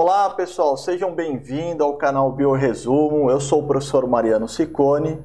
Olá pessoal, sejam bem-vindos ao canal Bioresumo. Eu sou o professor Mariano Ciccone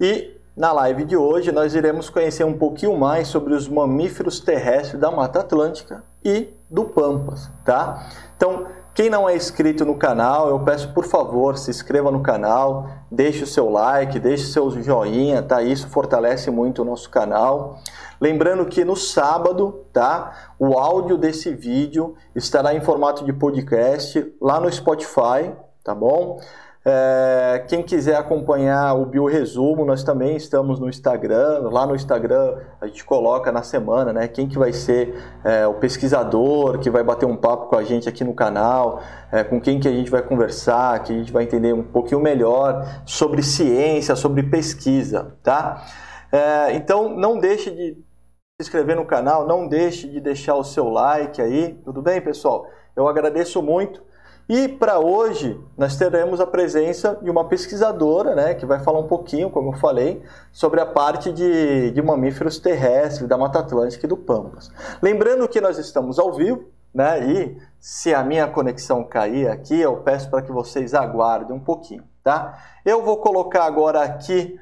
e na live de hoje nós iremos conhecer um pouquinho mais sobre os mamíferos terrestres da Mata Atlântica e do Pampas, tá? Então, quem não é inscrito no canal, eu peço por favor, se inscreva no canal, deixe o seu like, deixe seu joinha, tá? Isso fortalece muito o nosso canal. Lembrando que no sábado, tá? O áudio desse vídeo estará em formato de podcast lá no Spotify, tá bom? É, quem quiser acompanhar o Bioresumo, nós também estamos no Instagram. Lá no Instagram a gente coloca na semana, né? Quem que vai ser é, o pesquisador que vai bater um papo com a gente aqui no canal, é, com quem que a gente vai conversar, que a gente vai entender um pouquinho melhor sobre ciência, sobre pesquisa, tá? É, então não deixe de se inscrever no canal, não deixe de deixar o seu like aí, tudo bem, pessoal? Eu agradeço muito. E para hoje nós teremos a presença de uma pesquisadora, né, que vai falar um pouquinho, como eu falei, sobre a parte de, de mamíferos terrestres da Mata Atlântica e do Pampas. Lembrando que nós estamos ao vivo, né, e se a minha conexão cair aqui, eu peço para que vocês aguardem um pouquinho, tá? Eu vou colocar agora aqui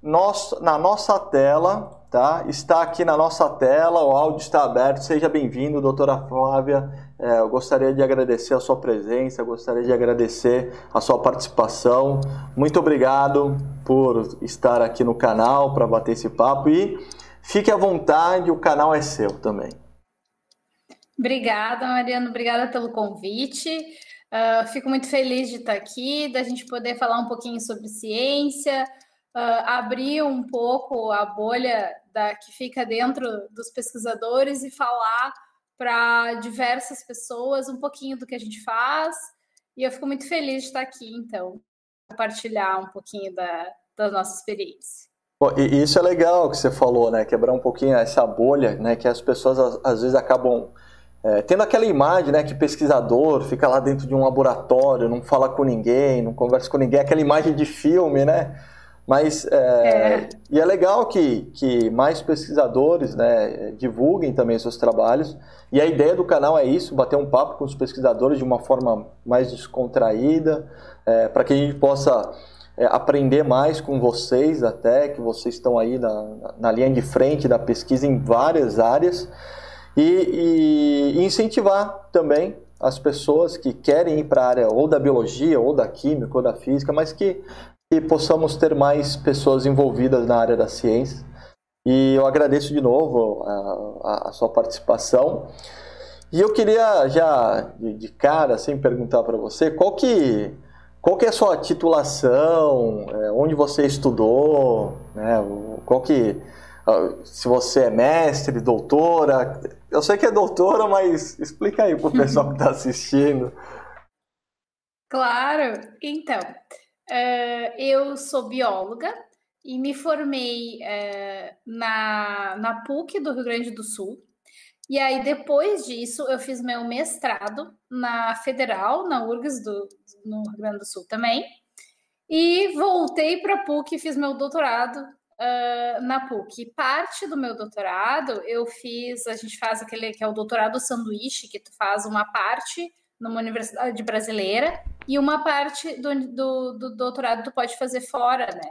nós, na nossa tela tá? Está aqui na nossa tela, o áudio está aberto. Seja bem-vindo, doutora Flávia. É, eu gostaria de agradecer a sua presença, gostaria de agradecer a sua participação. Muito obrigado por estar aqui no canal para bater esse papo e fique à vontade, o canal é seu também. Obrigada, Mariano. Obrigada pelo convite. Uh, fico muito feliz de estar aqui, da gente poder falar um pouquinho sobre ciência, uh, abrir um pouco a bolha da, que fica dentro dos pesquisadores e falar para diversas pessoas um pouquinho do que a gente faz. E eu fico muito feliz de estar aqui, então, compartilhar um pouquinho da, da nossa experiência. Bom, e isso é legal que você falou, né? Quebrar um pouquinho essa bolha, né? Que as pessoas às vezes acabam é, tendo aquela imagem, né? Que pesquisador fica lá dentro de um laboratório, não fala com ninguém, não conversa com ninguém, aquela imagem de filme, né? Mas é, é. e é legal que, que mais pesquisadores né, divulguem também seus trabalhos. E a ideia do canal é isso, bater um papo com os pesquisadores de uma forma mais descontraída, é, para que a gente possa é, aprender mais com vocês até, que vocês estão aí na, na linha de frente da pesquisa em várias áreas. E, e, e incentivar também as pessoas que querem ir para a área ou da biologia, ou da química, ou da física, mas que e possamos ter mais pessoas envolvidas na área da ciência. E eu agradeço de novo a, a sua participação. E eu queria já de, cara assim perguntar para você qual que qual que é a sua titulação, é, onde você estudou, né? Qual que se você é mestre, doutora, eu sei que é doutora, mas explica aí para o pessoal que está assistindo. Claro, então, Uh, eu sou bióloga e me formei uh, na, na PUC do Rio Grande do Sul. E aí, depois disso, eu fiz meu mestrado na Federal, na URGS do, no Rio Grande do Sul também. E voltei para a PUC e fiz meu doutorado uh, na PUC. Parte do meu doutorado eu fiz, a gente faz aquele que é o doutorado sanduíche, que tu faz uma parte numa universidade brasileira e uma parte do, do, do doutorado tu pode fazer fora, né?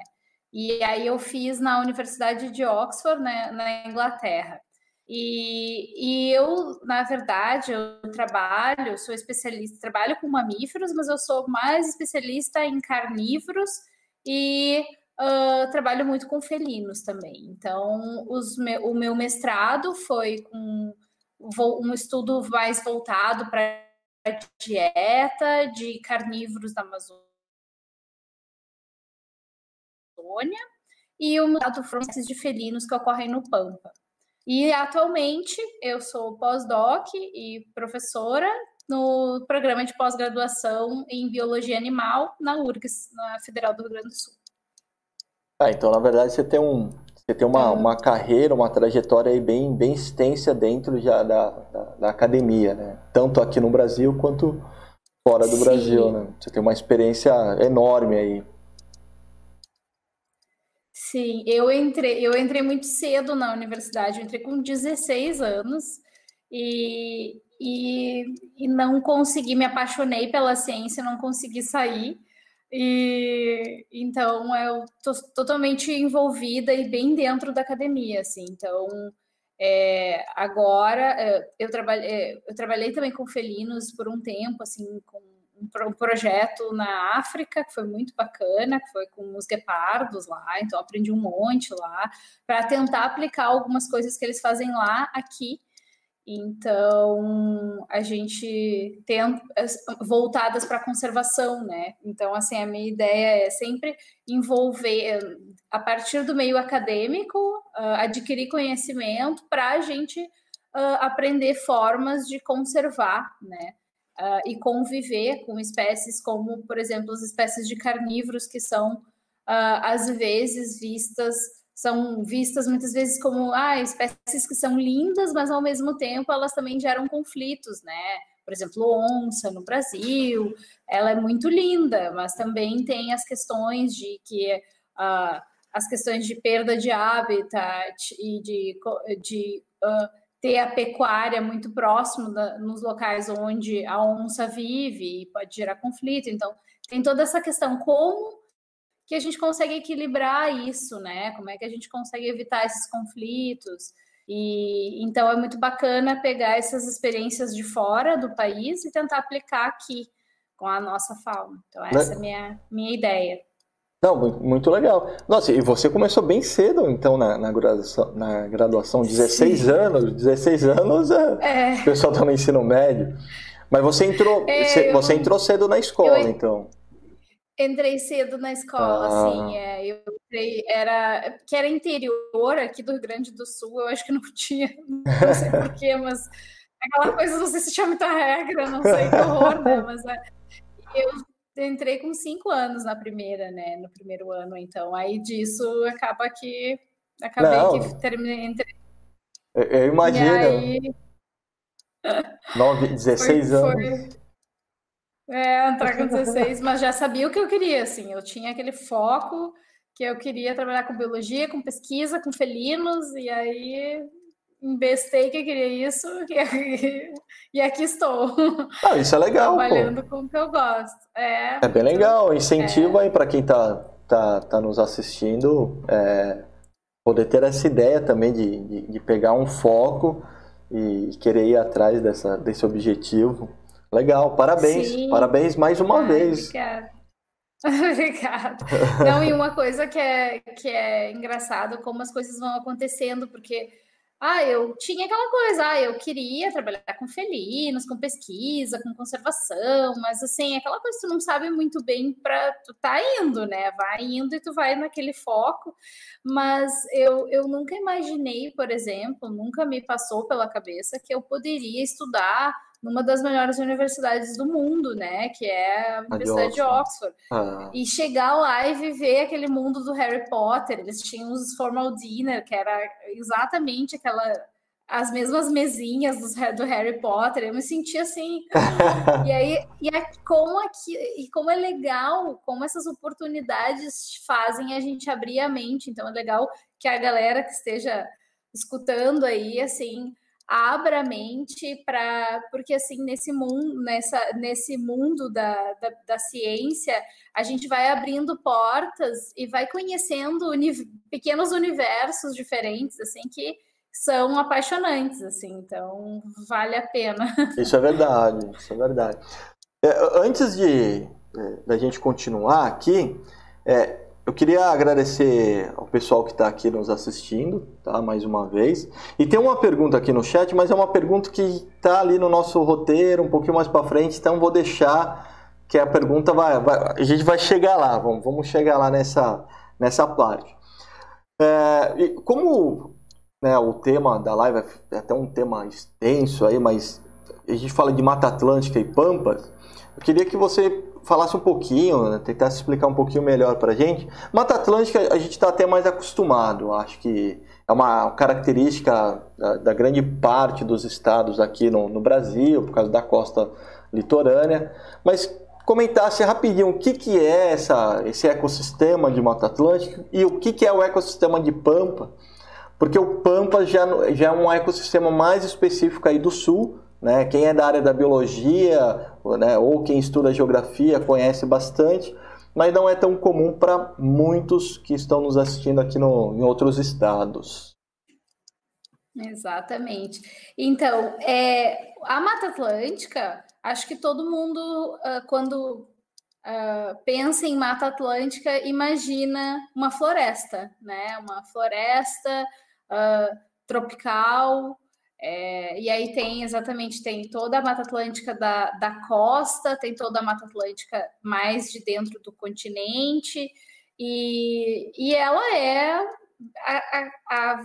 E aí eu fiz na Universidade de Oxford, né, na Inglaterra. E, e eu, na verdade, eu trabalho, sou especialista, trabalho com mamíferos, mas eu sou mais especialista em carnívoros e uh, trabalho muito com felinos também. Então, me, o meu mestrado foi com um estudo mais voltado para dieta de carnívoros da Amazônia e o mutato frontis de felinos que ocorrem no Pampa. E atualmente eu sou pós-doc e professora no programa de pós-graduação em biologia animal na URGS, na Federal do Rio Grande do Sul. Ah, então na verdade você tem um, você tem uma, uma carreira, uma trajetória aí bem, bem extensa dentro já da, da, da academia, né? Tanto aqui no Brasil quanto fora do Sim. Brasil, né? Você tem uma experiência enorme aí. Sim, eu entrei, eu entrei muito cedo na universidade, eu entrei com 16 anos e, e, e não consegui, me apaixonei pela ciência, não consegui sair. E então eu tô totalmente envolvida e bem dentro da academia, assim. Então, é, agora é, eu trabalhei, é, eu trabalhei também com felinos por um tempo, assim, com um projeto na África que foi muito bacana, que foi com os guepardos lá, então aprendi um monte lá para tentar aplicar algumas coisas que eles fazem lá aqui então, a gente tem voltadas para a conservação, né? Então, assim, a minha ideia é sempre envolver, a partir do meio acadêmico, uh, adquirir conhecimento para a gente uh, aprender formas de conservar, né? Uh, e conviver com espécies como, por exemplo, as espécies de carnívoros que são, às vezes, vistas são vistas muitas vezes como ah, espécies que são lindas, mas ao mesmo tempo elas também geram conflitos, né? Por exemplo, onça no Brasil, ela é muito linda, mas também tem as questões de que uh, as questões de perda de habitat e de, de uh, ter a pecuária muito próximo da, nos locais onde a onça vive e pode gerar conflito. Então, tem toda essa questão como que a gente consegue equilibrar isso, né? Como é que a gente consegue evitar esses conflitos? E então é muito bacana pegar essas experiências de fora do país e tentar aplicar aqui com a nossa fauna. Então essa né? é a minha minha ideia. Não, muito legal. Nossa, e você começou bem cedo, então, na, na graduação, na graduação 16 Sim. anos. 16 anos, é, é. o pessoal está no ensino médio. Mas você entrou, é, você entrou cedo na escola, eu, então. Entrei cedo na escola, ah. assim, é, eu entrei, era, que era interior aqui do Rio Grande do Sul, eu acho que não tinha, não sei porquê, mas aquela coisa, não sei se tinha muita regra, não sei que horror, né, mas é, eu entrei com cinco anos na primeira, né, no primeiro ano, então, aí disso acaba que, acabei não. que terminei, entrei. Eu, eu imagino. Aí... 9, 16 foi, anos. Foi é, entrar com 16, mas já sabia o que eu queria, assim, eu tinha aquele foco que eu queria trabalhar com biologia, com pesquisa, com felinos, e aí investei que eu queria isso, e, e aqui estou. Ah, isso é legal. Trabalhando pô. com o que eu gosto. É, é bem legal, incentiva é. aí para quem tá, tá, tá nos assistindo, é, poder ter essa ideia também de, de, de pegar um foco e querer ir atrás dessa, desse objetivo. Legal, parabéns. Sim. Parabéns mais uma Ai, vez. Obrigada. Obrigada. Não, e uma coisa que é, que é engraçado, como as coisas vão acontecendo, porque ah, eu tinha aquela coisa, ah, eu queria trabalhar com felinos, com pesquisa, com conservação, mas assim, aquela coisa que tu não sabe muito bem para tu tá indo, né? Vai indo e tu vai naquele foco, mas eu, eu nunca imaginei, por exemplo, nunca me passou pela cabeça que eu poderia estudar numa das melhores universidades do mundo, né? Que é a Universidade de Oxford. De Oxford. Ah. E chegar lá e viver aquele mundo do Harry Potter. Eles tinham os formal dinner, que era exatamente aquela as mesmas mesinhas do, do Harry Potter, eu me senti assim. e aí, e é como aqui, e como é legal, como essas oportunidades fazem a gente abrir a mente. Então é legal que a galera que esteja escutando aí, assim, abra a mente para porque assim nesse mundo nessa nesse mundo da, da, da, ciência a gente vai abrindo portas e vai conhecendo uni pequenos universos diferentes assim que são apaixonantes assim então vale a pena. Isso é verdade isso é verdade. É, antes de é, da gente continuar aqui é, eu queria agradecer ao pessoal que está aqui nos assistindo, tá? Mais uma vez. E tem uma pergunta aqui no chat, mas é uma pergunta que está ali no nosso roteiro, um pouquinho mais para frente, então vou deixar que a pergunta vai, vai, a gente vai chegar lá, vamos, vamos chegar lá nessa, nessa parte. É, como né, o tema da live é até um tema extenso aí, mas a gente fala de Mata Atlântica e Pampas, eu queria que você falasse um pouquinho, né, tentasse explicar um pouquinho melhor para a gente. Mata Atlântica a gente está até mais acostumado, acho que é uma característica da, da grande parte dos estados aqui no, no, Brasil, por causa da costa litorânea, mas comentasse rapidinho o que, que é essa, esse ecossistema de Mata Atlântica e o que, que é o ecossistema de Pampa, porque o Pampa já, já é um ecossistema mais específico aí do sul, né? Quem é da área da biologia, né, ou quem estuda geografia conhece bastante, mas não é tão comum para muitos que estão nos assistindo aqui no, em outros estados. Exatamente. Então, é, a Mata Atlântica, acho que todo mundo, uh, quando uh, pensa em Mata Atlântica, imagina uma floresta, né? Uma floresta uh, tropical. É, e aí tem exatamente tem toda a Mata Atlântica da, da costa, tem toda a Mata Atlântica mais de dentro do continente, e, e ela é a, a, a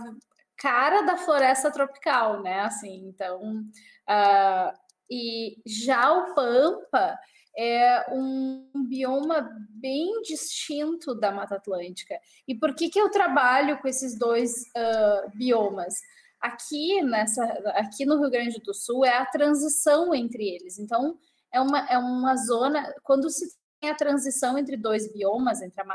cara da floresta tropical, né? Assim, então, uh, e já o Pampa é um bioma bem distinto da Mata Atlântica. E por que, que eu trabalho com esses dois uh, biomas? Aqui, nessa, aqui no Rio Grande do Sul é a transição entre eles. Então, é uma, é uma zona. Quando se a transição entre dois biomas, entre a,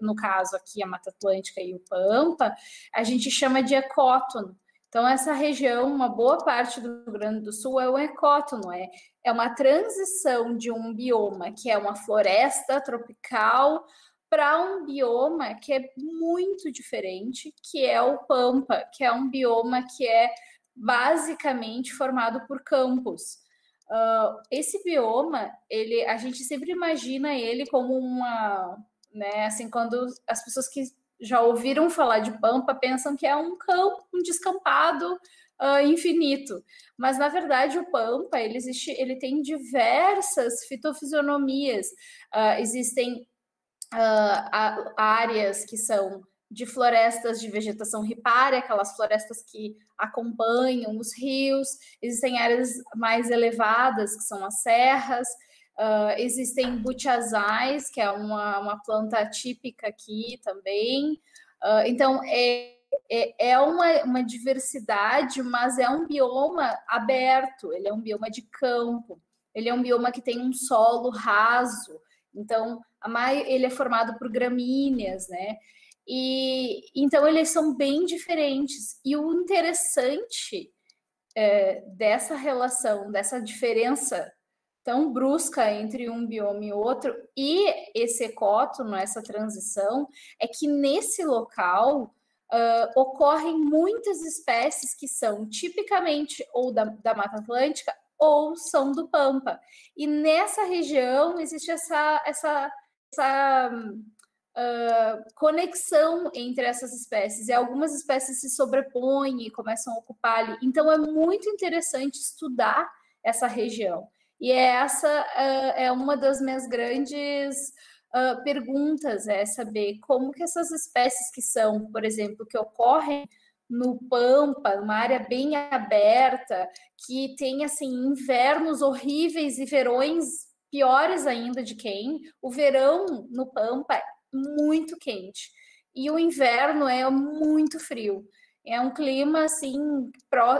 no caso aqui a Mata Atlântica e o Pampa, a gente chama de ecótono. Então, essa região, uma boa parte do Rio Grande do Sul é o ecótono, é, é uma transição de um bioma que é uma floresta tropical para um bioma que é muito diferente, que é o Pampa, que é um bioma que é basicamente formado por campos. Uh, esse bioma, ele, a gente sempre imagina ele como uma, né, assim, quando as pessoas que já ouviram falar de Pampa pensam que é um campo, um descampado uh, infinito. Mas na verdade o Pampa ele existe, ele tem diversas fitofisionomias. Uh, existem áreas que são de florestas de vegetação ripária, aquelas florestas que acompanham os rios, existem áreas mais elevadas, que são as serras, uh, existem butiazais, que é uma, uma planta típica aqui também. Uh, então, é, é, é uma, uma diversidade, mas é um bioma aberto, ele é um bioma de campo, ele é um bioma que tem um solo raso, então, ele é formado por gramíneas, né? E então eles são bem diferentes. E o interessante é, dessa relação, dessa diferença tão brusca entre um bioma e outro, e esse ecótono, essa transição, é que nesse local uh, ocorrem muitas espécies que são tipicamente ou da, da Mata Atlântica ou são do Pampa. E nessa região existe essa, essa, essa uh, conexão entre essas espécies. E algumas espécies se sobrepõem e começam a ocupar ali. Então é muito interessante estudar essa região. E é essa uh, é uma das minhas grandes uh, perguntas, é saber como que essas espécies que são, por exemplo, que ocorrem no Pampa, uma área bem aberta, que tem assim invernos horríveis e verões piores ainda de quem. O verão no Pampa muito quente. E o inverno é muito frio. É um clima assim,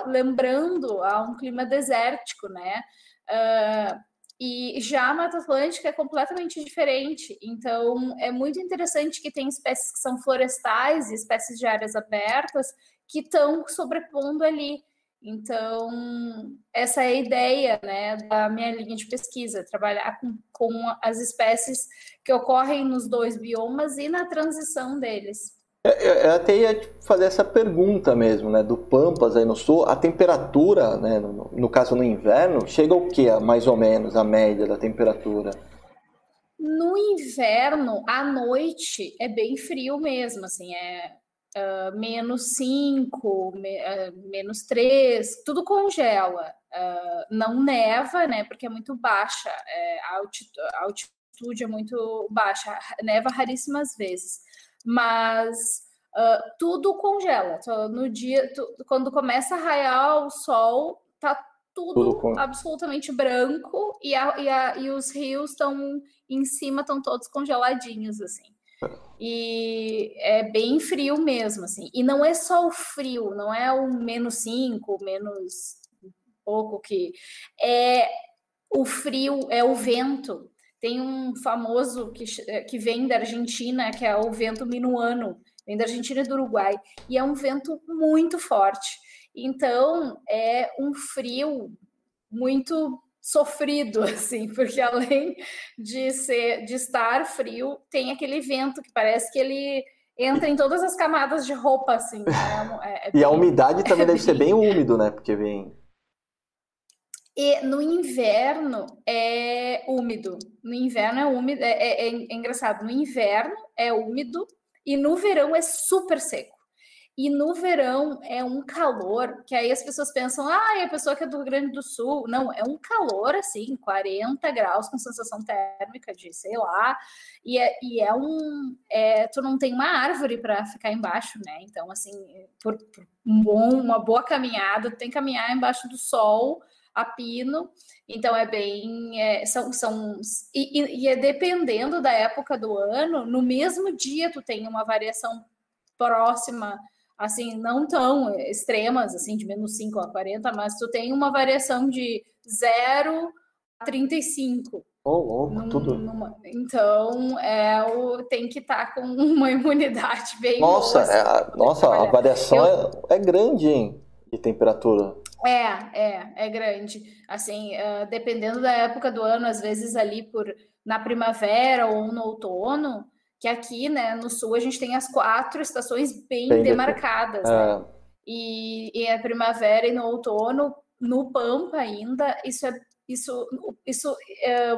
lembrando a um clima desértico, né? Uh, e já a Mata Atlântica é completamente diferente. Então, é muito interessante que tem espécies que são florestais e espécies de áreas abertas que estão sobrepondo ali. Então, essa é a ideia né, da minha linha de pesquisa, trabalhar com, com as espécies que ocorrem nos dois biomas e na transição deles. Eu até ia fazer essa pergunta mesmo, né? Do Pampas aí no sul, a temperatura, né? No, no caso no inverno, chega o que, mais ou menos, a média da temperatura? No inverno, à noite, é bem frio mesmo, assim, é uh, menos 5, me, uh, menos 3, tudo congela. Uh, não neva, né? Porque é muito baixa, é, a, altitude, a altitude é muito baixa, neva raríssimas vezes. Mas tudo congela. no dia, tu, quando começa a raiar o sol, tá tudo, tudo absolutamente branco e, a, e, a, e os rios estão em cima, estão todos congeladinhos, assim. E é bem frio mesmo, assim. E não é só o frio, não é o menos 5, menos pouco que. É o frio, é o vento. Tem um famoso que, que vem da Argentina, que é o vento minuano, vem da Argentina e do Uruguai, e é um vento muito forte. Então, é um frio muito sofrido, assim, porque além de ser de estar frio, tem aquele vento que parece que ele entra em todas as camadas de roupa, assim. Né? É, é e a umidade também é deve bem... ser bem úmido, né? Porque vem. E no inverno é úmido. No inverno é úmido. É, é, é engraçado. No inverno é úmido e no verão é super seco. E no verão é um calor que aí as pessoas pensam, ah, é a pessoa que é do Rio Grande do Sul. Não, é um calor assim, 40 graus com sensação térmica de, sei lá. E é, e é um. É, tu não tem uma árvore para ficar embaixo, né? Então, assim, por, por um bom, uma boa caminhada, tu tem que caminhar embaixo do sol a pino, então é bem. É, são, são e, e, é dependendo da época do ano, no mesmo dia tu tem uma variação próxima assim, não tão extremas, assim, de menos 5 a 40, mas tu tem uma variação de 0 a 35. Oh, louco, num, tudo. Numa... Então, é, o, tem que estar tá com uma imunidade bem Nossa, boa, assim, é, a, nossa a variação Eu... é, é grande, hein, de temperatura. É, é, é grande. Assim, uh, dependendo da época do ano, às vezes ali por na primavera ou no outono, que aqui, né, no sul, a gente tem as quatro estações bem, bem demarcadas, né? é. né? E, e a primavera e no outono, no Pampa ainda, isso é isso, isso é,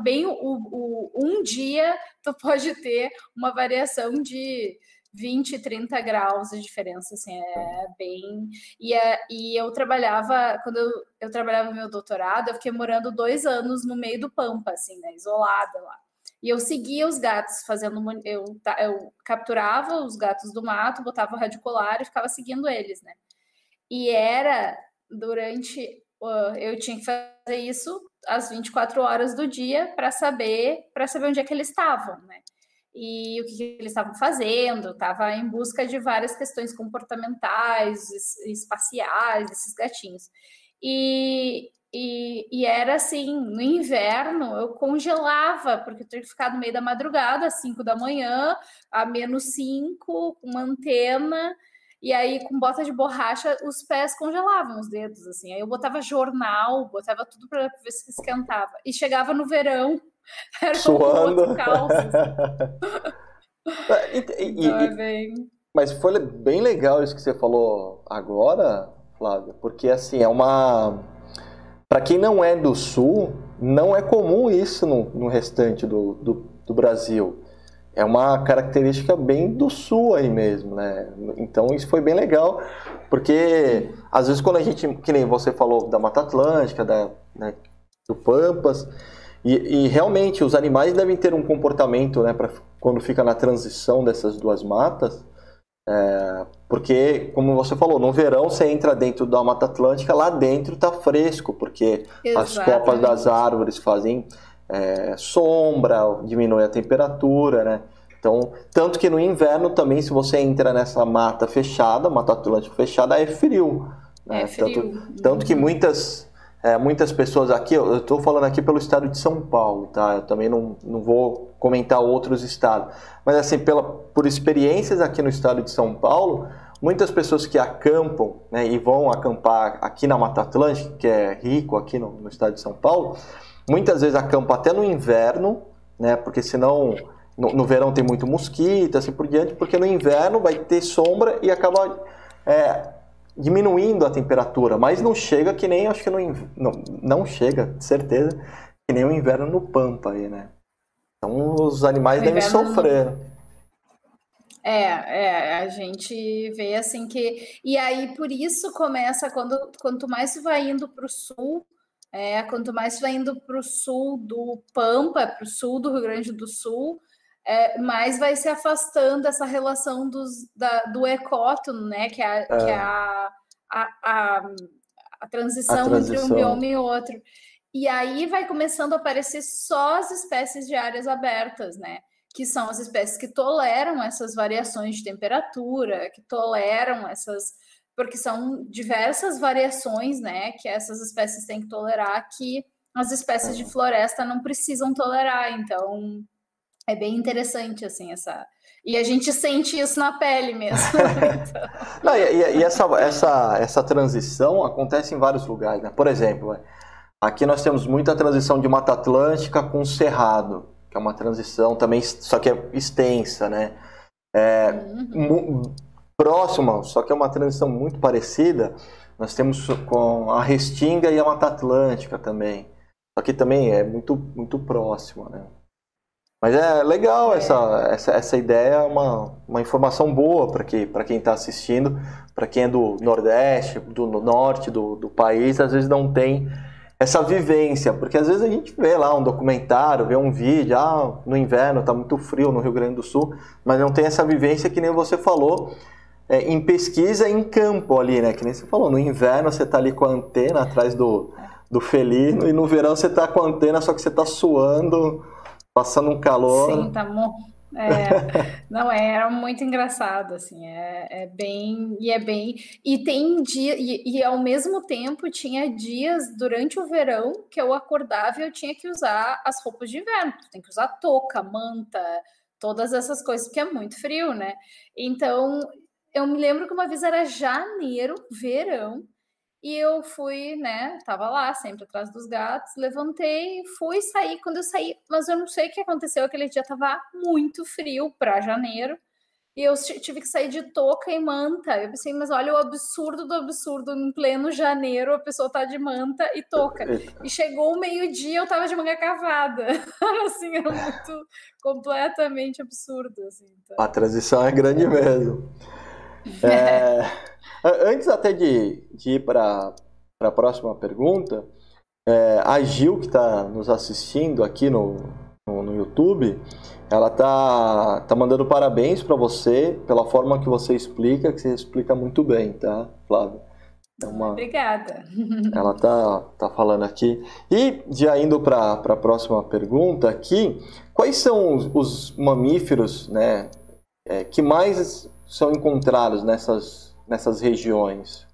bem o, o, um dia tu pode ter uma variação de 20, 30 graus de diferença, assim, é bem... E, é, e eu trabalhava, quando eu, eu trabalhava no meu doutorado, eu fiquei morando dois anos no meio do Pampa, assim, né, isolada lá. E eu seguia os gatos fazendo. Eu, eu capturava os gatos do mato, botava o radicular e ficava seguindo eles, né? E era durante. Eu tinha que fazer isso às 24 horas do dia para saber para saber onde é que eles estavam, né? E o que, que eles estavam fazendo, estava em busca de várias questões comportamentais, espaciais, esses gatinhos. E, e, e, era assim, no inverno eu congelava, porque eu tinha que ficar no meio da madrugada, às 5 da manhã, a menos 5, com uma antena, e aí com bota de borracha os pés congelavam os dedos, assim. Aí eu botava jornal, botava tudo para ver se esquentava. E chegava no verão, era Suando. outro calço. e, e, então é bem... Mas foi bem legal isso que você falou agora, Flávia, porque assim, é uma para quem não é do Sul, não é comum isso no, no restante do, do, do, Brasil. É uma característica bem do Sul aí mesmo, né? Então isso foi bem legal, porque às vezes quando a gente, que nem você falou da Mata Atlântica, da, né, do Pampas, e, e, realmente os animais devem ter um comportamento, né, para quando fica na transição dessas duas matas, é, porque, como você falou, no verão você entra dentro da Mata Atlântica, lá dentro tá fresco, porque Exatamente. as copas das árvores fazem é, sombra, diminui a temperatura, né? Então, tanto que no inverno também, se você entra nessa mata fechada, Mata Atlântica fechada, é frio. Né? É frio. Tanto, tanto que muitas é, muitas pessoas aqui, eu estou falando aqui pelo estado de São Paulo, tá? Eu também não, não vou comentar outros estados. Mas assim, pela, por experiências aqui no estado de São Paulo, muitas pessoas que acampam né, e vão acampar aqui na Mata Atlântica, que é rico aqui no, no estado de São Paulo, muitas vezes acampam até no inverno, né? Porque senão no, no, verão tem muito mosquito, assim por diante, porque no inverno vai ter sombra e acaba é, diminuindo a temperatura, mas não chega que nem, acho que no, não, não chega, certeza, que nem o inverno no Pampa aí, né? Então os animais devem sofrer. É, é, a gente vê assim que. E aí, por isso começa quando quanto mais tu vai indo para o sul, é, quanto mais vai indo para o sul do Pampa, para o sul do Rio Grande do Sul, é, mais vai se afastando essa relação dos, da, do ecótono, né? Que é, a, é. Que é a, a, a, a, transição a, transição entre um bioma e outro. E aí vai começando a aparecer só as espécies de áreas abertas, né? Que são as espécies que toleram essas variações de temperatura, que toleram essas. Porque são diversas variações, né? Que essas espécies têm que tolerar que as espécies de floresta não precisam tolerar. Então, é bem interessante, assim, essa. E a gente sente isso na pele mesmo. então... Não, e, e, essa, essa, essa transição acontece em vários lugares, né? Por exemplo, aqui nós temos muita transição de Mata Atlântica com Cerrado, que é uma transição também, só que é extensa, né? É, uhum. próxima, só que é uma transição muito parecida, nós temos com a Restinga e a Mata Atlântica também. Só que também é muito, muito próxima, né? Mas é legal é. Essa, essa, essa ideia, é uma, uma informação boa para que, quem está assistindo, para quem é do Nordeste, do Norte do, do país, às vezes não tem essa vivência, porque às vezes a gente vê lá um documentário, vê um vídeo, ah, no inverno está muito frio no Rio Grande do Sul, mas não tem essa vivência que nem você falou é, em pesquisa em campo ali, né? Que nem você falou, no inverno você está ali com a antena atrás do, do felino e no verão você está com a antena, só que você está suando Passando um calor. Sim, tá é, não, é, era muito engraçado, assim, é, é, bem, e é bem, e tem dia, e, e, ao mesmo tempo tinha dias durante o verão que eu acordava e eu tinha que usar as roupas de inverno, tem que usar touca, manta, todas essas coisas, porque é muito frio, né? Então, eu me lembro que uma vez era janeiro, verão, e eu fui, né? Tava lá, sempre atrás dos gatos. Levantei, fui sair. Quando eu saí, mas eu não sei o que aconteceu. Aquele dia tava muito frio para janeiro. E eu tive que sair de touca e manta. Eu pensei, mas olha o absurdo do absurdo. Em pleno janeiro, a pessoa tá de manta e touca. E chegou o meio-dia, eu tava de manga cavada. assim, era muito completamente absurdo. Assim, então... A transição é grande mesmo. É. Antes até de, de ir para a próxima pergunta, é, a Gil, que está nos assistindo aqui no, no, no, YouTube, ela tá, tá mandando parabéns para você pela forma que você explica, que você explica muito bem, tá, Flávia? É uma... Obrigada. Ela tá, tá falando aqui. E já indo para a próxima pergunta aqui, quais são os, os mamíferos né, é, que mais são encontrados nessas nessas regiões?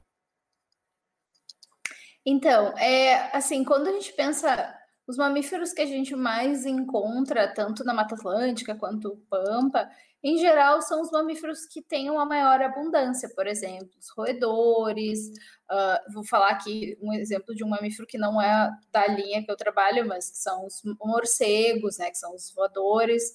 Então, é assim, quando a gente pensa os mamíferos que a gente mais encontra, tanto na Mata Atlântica quanto Pampa, em geral, são os mamíferos que têm uma maior abundância, por exemplo, os roedores. Uh, vou falar aqui um exemplo de um mamífero que não é da linha que eu trabalho, mas que são os morcegos, né, que são os voadores.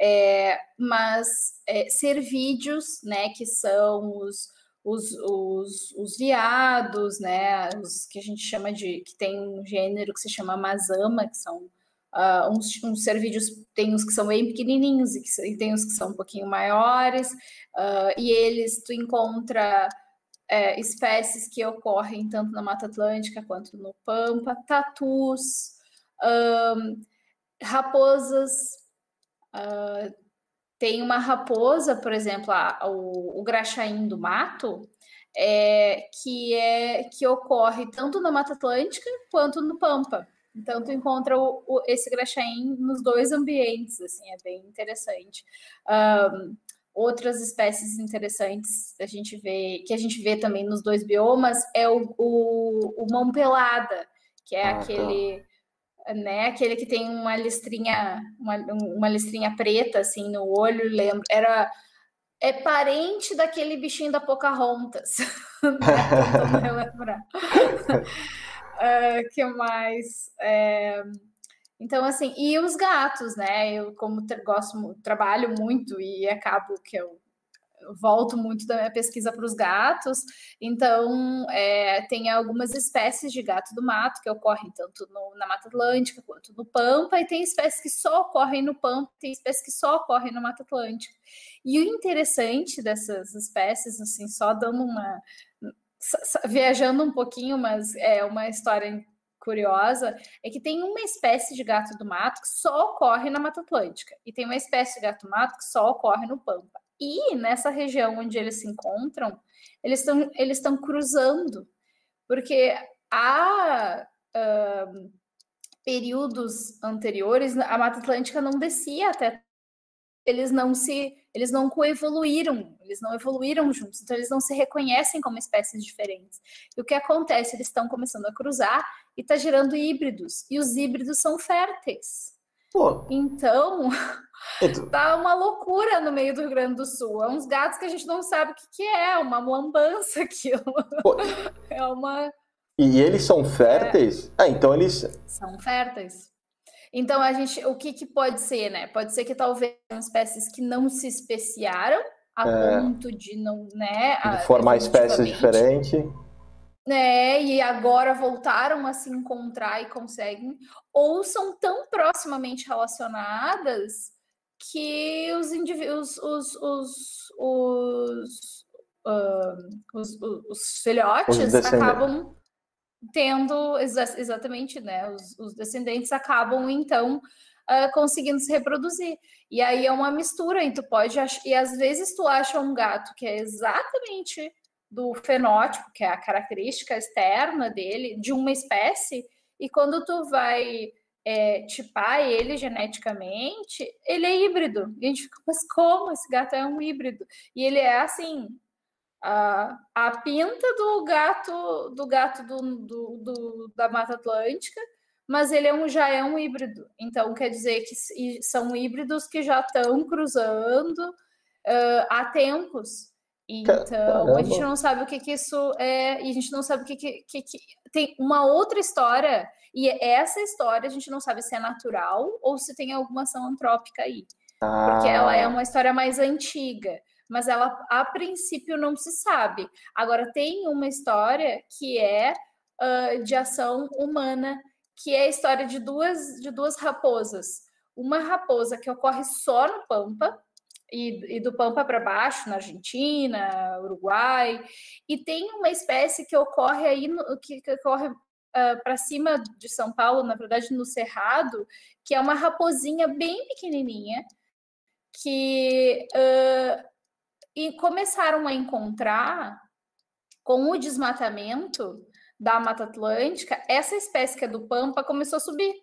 É, mas é, cervídeos, né, que são os os, os, os viados, né, os que a gente chama de, que tem um gênero que se chama mazama, que são uh, uns, uns cervídeos, tem uns que são bem pequenininhos e, que, e tem uns que são um pouquinho maiores, uh, e eles, tu encontra é, espécies que ocorrem tanto na Mata Atlântica quanto no Pampa, tatus, um, raposas, uh, tem uma raposa, por exemplo, a, o, o graxaim do mato, é, que é que ocorre tanto na Mata Atlântica quanto no Pampa. Então, tu encontra o, o, esse graxaim nos dois ambientes, assim, é bem interessante. Um, outras espécies interessantes a gente vê, que a gente vê também nos dois biomas é o, o, o mão pelada, que é ah, tá. aquele... Tá né? Aquele que tem uma listrinha, uma, uma listrinha preta assim no olho, lembro. Era é parente daquele bichinho da Pocahontas. né? lembrar. uh, que mais? É... Então, assim, e os gatos, né? Eu, como gosto, trabalho muito e acabo que eu volto muito da minha pesquisa para os gatos, então é, tem algumas espécies de gato do mato que ocorrem tanto no, na Mata Atlântica quanto no Pampa, e tem espécies que só ocorrem no Pampa, tem espécies que só ocorrem na Mata Atlântica. E o interessante dessas espécies, assim, só dando uma. viajando um pouquinho, mas é uma história curiosa é que tem uma espécie de gato do mato que só ocorre na Mata Atlântica e tem uma espécie de gato do mato que só ocorre no Pampa. E nessa região onde eles se encontram, eles estão eles estão cruzando, porque há uh, períodos anteriores a Mata Atlântica não descia até eles não se eles não coevoluíram, eles não evoluíram juntos, então eles não se reconhecem como espécies diferentes. E o que acontece? Eles estão começando a cruzar e está gerando híbridos, e os híbridos são férteis. Pô. Então, tá uma loucura no meio do Rio Grande do Sul. É uns gatos que a gente não sabe o que, que é, uma lambança aquilo. Pô. É uma. E eles são férteis? É. Ah, então eles. São férteis. Então a gente, o que, que pode ser, né? Pode ser que talvez são espécies que não se especiaram a é. ponto de não, né? De formar espécies diferentes. Né, e agora voltaram a se encontrar e conseguem, ou são tão proximamente relacionadas que os indivíduos, os, os, os, uh, os, os, filhotes acabam tendo exa exatamente, né? Os, os, descendentes acabam então uh, conseguindo se reproduzir. E aí é uma mistura, e tu pode ach... e às vezes tu acha um gato que é exatamente do fenótipo, que é a característica externa dele, de uma espécie, e quando tu vai é, tipar ele geneticamente, ele é híbrido. E a gente fica, mas como esse gato é um híbrido? E ele é assim, a, a pinta do gato do gato do, do, do, da Mata Atlântica, mas ele é um, já é um híbrido. Então quer dizer que são híbridos que já estão cruzando uh, há tempos. Então Caramba. a gente não sabe o que, que isso é, e a gente não sabe o que, que, que, que tem uma outra história, e essa história a gente não sabe se é natural ou se tem alguma ação antrópica aí. Ah. Porque ela é uma história mais antiga mas ela a princípio não se sabe. Agora tem uma história que é uh, de ação humana, que é a história de duas de duas raposas. Uma raposa que ocorre só no Pampa, e, e, do Pampa para baixo, na Argentina, Uruguai, e tem uma espécie que ocorre aí, no, que, que ocorre uh, para cima de São Paulo, na verdade no Cerrado, que é uma raposinha bem pequenininha, que uh, e começaram a encontrar com o desmatamento da Mata Atlântica, essa espécie que é do Pampa começou a subir,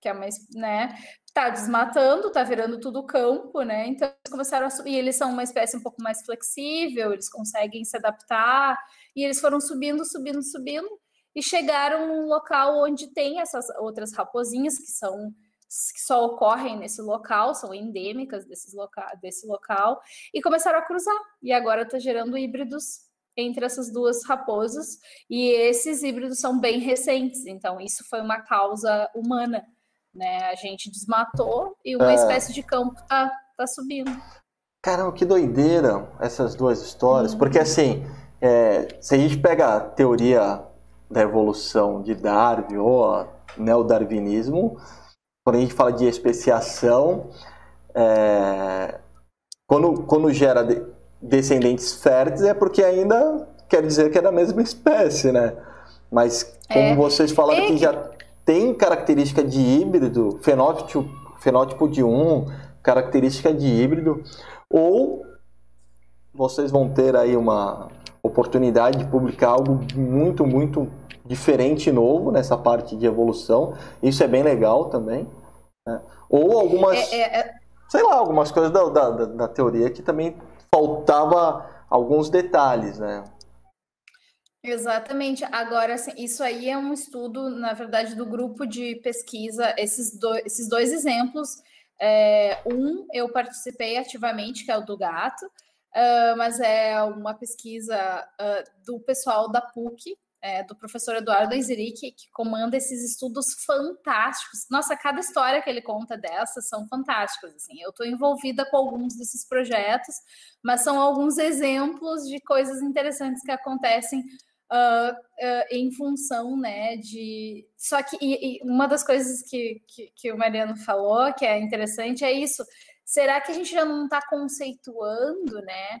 que é mais, né, tá desmatando, tá virando tudo campo, né? Então eles começaram a subir, eles são uma espécie um pouco mais flexível, eles conseguem se adaptar, e eles foram subindo, subindo, subindo, e chegaram num local onde tem essas outras raposinhas que são que só ocorrem nesse local, são endêmicas desses loca desse local, e começaram a cruzar. E agora está gerando híbridos entre essas duas raposas, e esses híbridos são bem recentes, então isso foi uma causa humana. Né? A gente desmatou e uma é... espécie de campo está tá subindo. Caramba, que doideira essas duas histórias, uhum. porque assim, é, se a gente pega a teoria da evolução de Darwin ou neodarwinismo, quando a gente fala de especiação, é, quando, quando gera de, descendentes férteis é porque ainda quer dizer que é da mesma espécie, né? Mas como é. vocês falaram é. que já tem característica de híbrido, fenótipo, fenótipo de um, característica de híbrido, ou vocês vão ter aí uma oportunidade de publicar algo muito, muito diferente e novo nessa parte de evolução. Isso é bem legal também. Né? Ou algumas, é, é, é... sei lá, algumas coisas da, da, da, teoria que também faltava alguns detalhes, né? Exatamente. Agora, assim, isso aí é um estudo, na verdade, do grupo de pesquisa. Esses, do, esses dois exemplos, é, um eu participei ativamente, que é o do gato, uh, mas é uma pesquisa uh, do pessoal da PUC, é, do professor Eduardo Enziric, que comanda esses estudos fantásticos. Nossa, cada história que ele conta dessas são fantásticas. Assim. Eu estou envolvida com alguns desses projetos, mas são alguns exemplos de coisas interessantes que acontecem uh, uh, em função né, de. Só que e, e uma das coisas que, que, que o Mariano falou, que é interessante, é isso. Será que a gente já não está conceituando, né?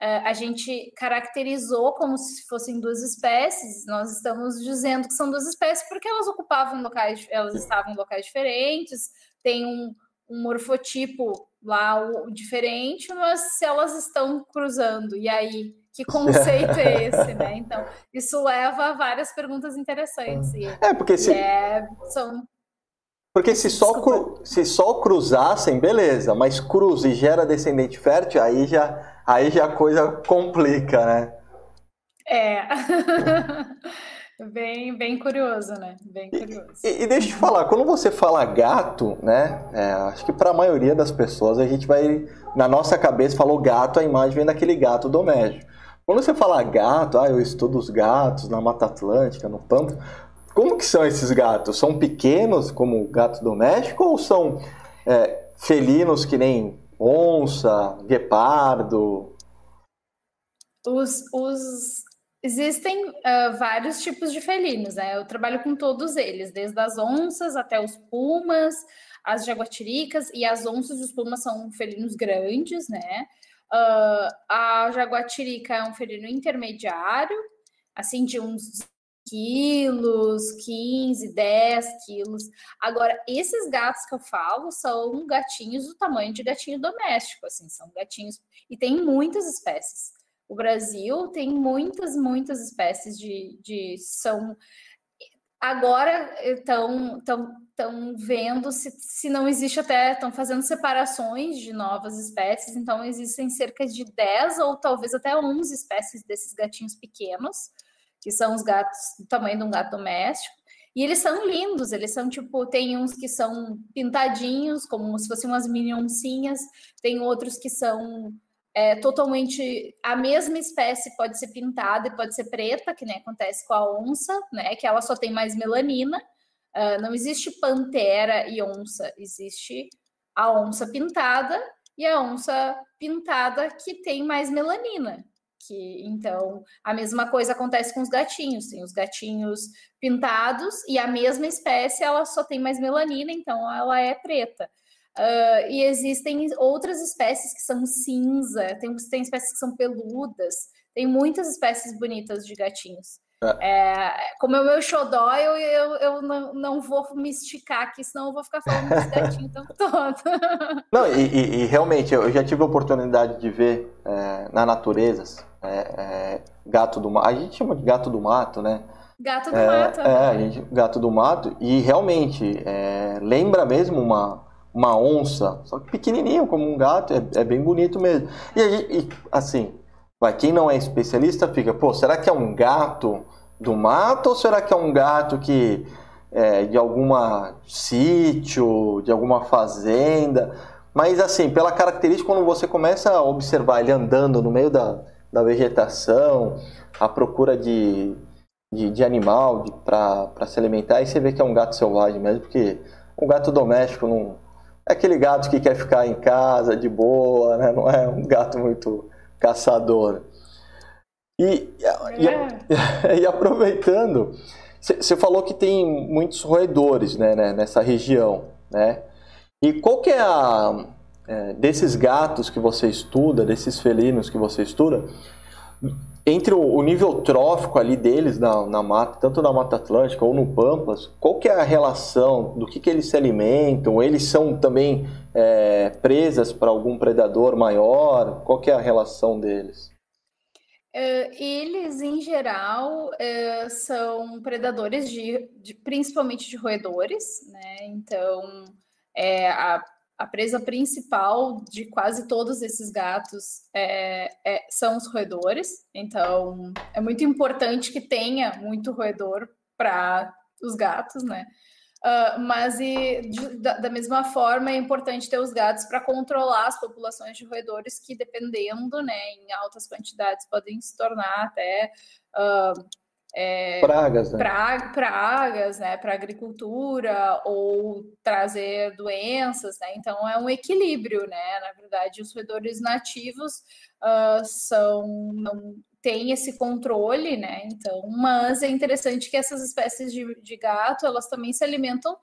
uh, a gente caracterizou como se fossem duas espécies. Nós estamos dizendo que são duas espécies porque elas ocupavam locais, elas estavam em locais diferentes, tem um, um morfotipo lá diferente, mas se elas estão cruzando, e aí que conceito é esse, né? Então, isso leva a várias perguntas interessantes. E, é, porque se... É, são... Porque se só, cru... se só cruzassem, beleza, mas cruza e gera descendente fértil, aí já aí já a coisa complica, né? É. bem, bem curioso, né? Bem curioso. E, e, deixa eu te falar, quando você fala gato, né? É, acho que para a maioria das pessoas a gente vai. Na nossa cabeça falou gato, a imagem vem daquele gato doméstico. Quando você fala gato, ah, eu estudo os gatos na Mata Atlântica, no Pampa, como que são esses gatos? São pequenos, como gato doméstico, ou são é, felinos que nem onça, guepardo? Os, os... Existem uh, vários tipos de felinos, né? Eu trabalho com todos eles, desde as onças até os pumas, as jaguatiricas, e as onças e os pumas são felinos grandes, né? Uh, a jaguatirica é um felino intermediário, assim, de uns quilos, 15, 10 quilos. Agora, esses gatos que eu falo são gatinhos do tamanho de gatinho doméstico, assim, são gatinhos. E tem muitas espécies. O Brasil tem muitas, muitas espécies de. de são. Agora estão estão vendo se, se não existe até, estão fazendo separações de novas espécies, então existem cerca de 10 ou talvez até 11 espécies desses gatinhos pequenos que são os gatos do tamanho de um gato doméstico. E eles são lindos, eles são tipo, tem uns que são pintadinhos, como se fossem umas mini oncinhas, tem outros que são é, totalmente a mesma espécie, pode ser pintada e pode ser preta, que nem acontece com a onça, né? Que ela só tem mais melanina. Uh, não existe pantera e onça, existe a onça pintada e a onça pintada que tem mais melanina que então a mesma coisa acontece com os gatinhos, tem os gatinhos pintados e a mesma espécie ela só tem mais melanina, então ela é preta. Uh, e existem outras espécies que são cinza, tem, tem espécies que são peludas, tem muitas espécies bonitas de gatinhos. É. É, como é o meu xodó, eu, eu, eu não, não vou me esticar aqui, senão eu vou ficar falando desse gatinho o tempo todo. Não, e, e, e, realmente, eu já tive a oportunidade de ver é, na natureza é, é, gato do mato. A gente chama de gato do mato, né? Gato do mato. É, a gente, gato do mato. E realmente, lembra mesmo uma, uma onça, só que pequenininho como um gato, é, bem bonito mesmo. E, e assim, Vai, quem não é especialista fica, pô, será que é um gato do mato ou será que é um gato que é de alguma sítio, de alguma fazenda? Mas assim, pela característica, quando você começa a observar ele andando no meio da, da vegetação, à procura de, de, de animal para se alimentar, aí você vê que é um gato selvagem mesmo, porque um gato doméstico não. É aquele gato que quer ficar em casa de boa, né? Não é um gato muito caçador. E, é. e, e aproveitando, você falou que tem muitos roedores né, né, nessa região, né? E qual que é a... É, desses gatos que você estuda, desses felinos que você estuda, entre o, o, nível trófico ali deles na, na, mata, tanto na Mata Atlântica ou no Pampas, qual que é a relação do que, que eles se alimentam? Eles são também é, presas para algum predador maior? Qual que é a relação deles? Uh, eles, em geral, uh, são predadores de, de, principalmente de roedores, né? Então, é, a a presa principal de quase todos esses gatos é, é, são os roedores. Então, é muito importante que tenha muito roedor para os gatos, né? Uh, mas e, de, da, da, mesma forma é importante ter os gatos para controlar as populações de roedores que, dependendo, né, em altas quantidades, podem se tornar até uh, é, pragas, né? Pra, pragas, né, para agricultura ou trazer doenças, né? Então é um equilíbrio, né? Na verdade, os roedores nativos uh, são não tem esse controle, né? Então, mas é interessante que essas espécies de, de gato elas também se alimentam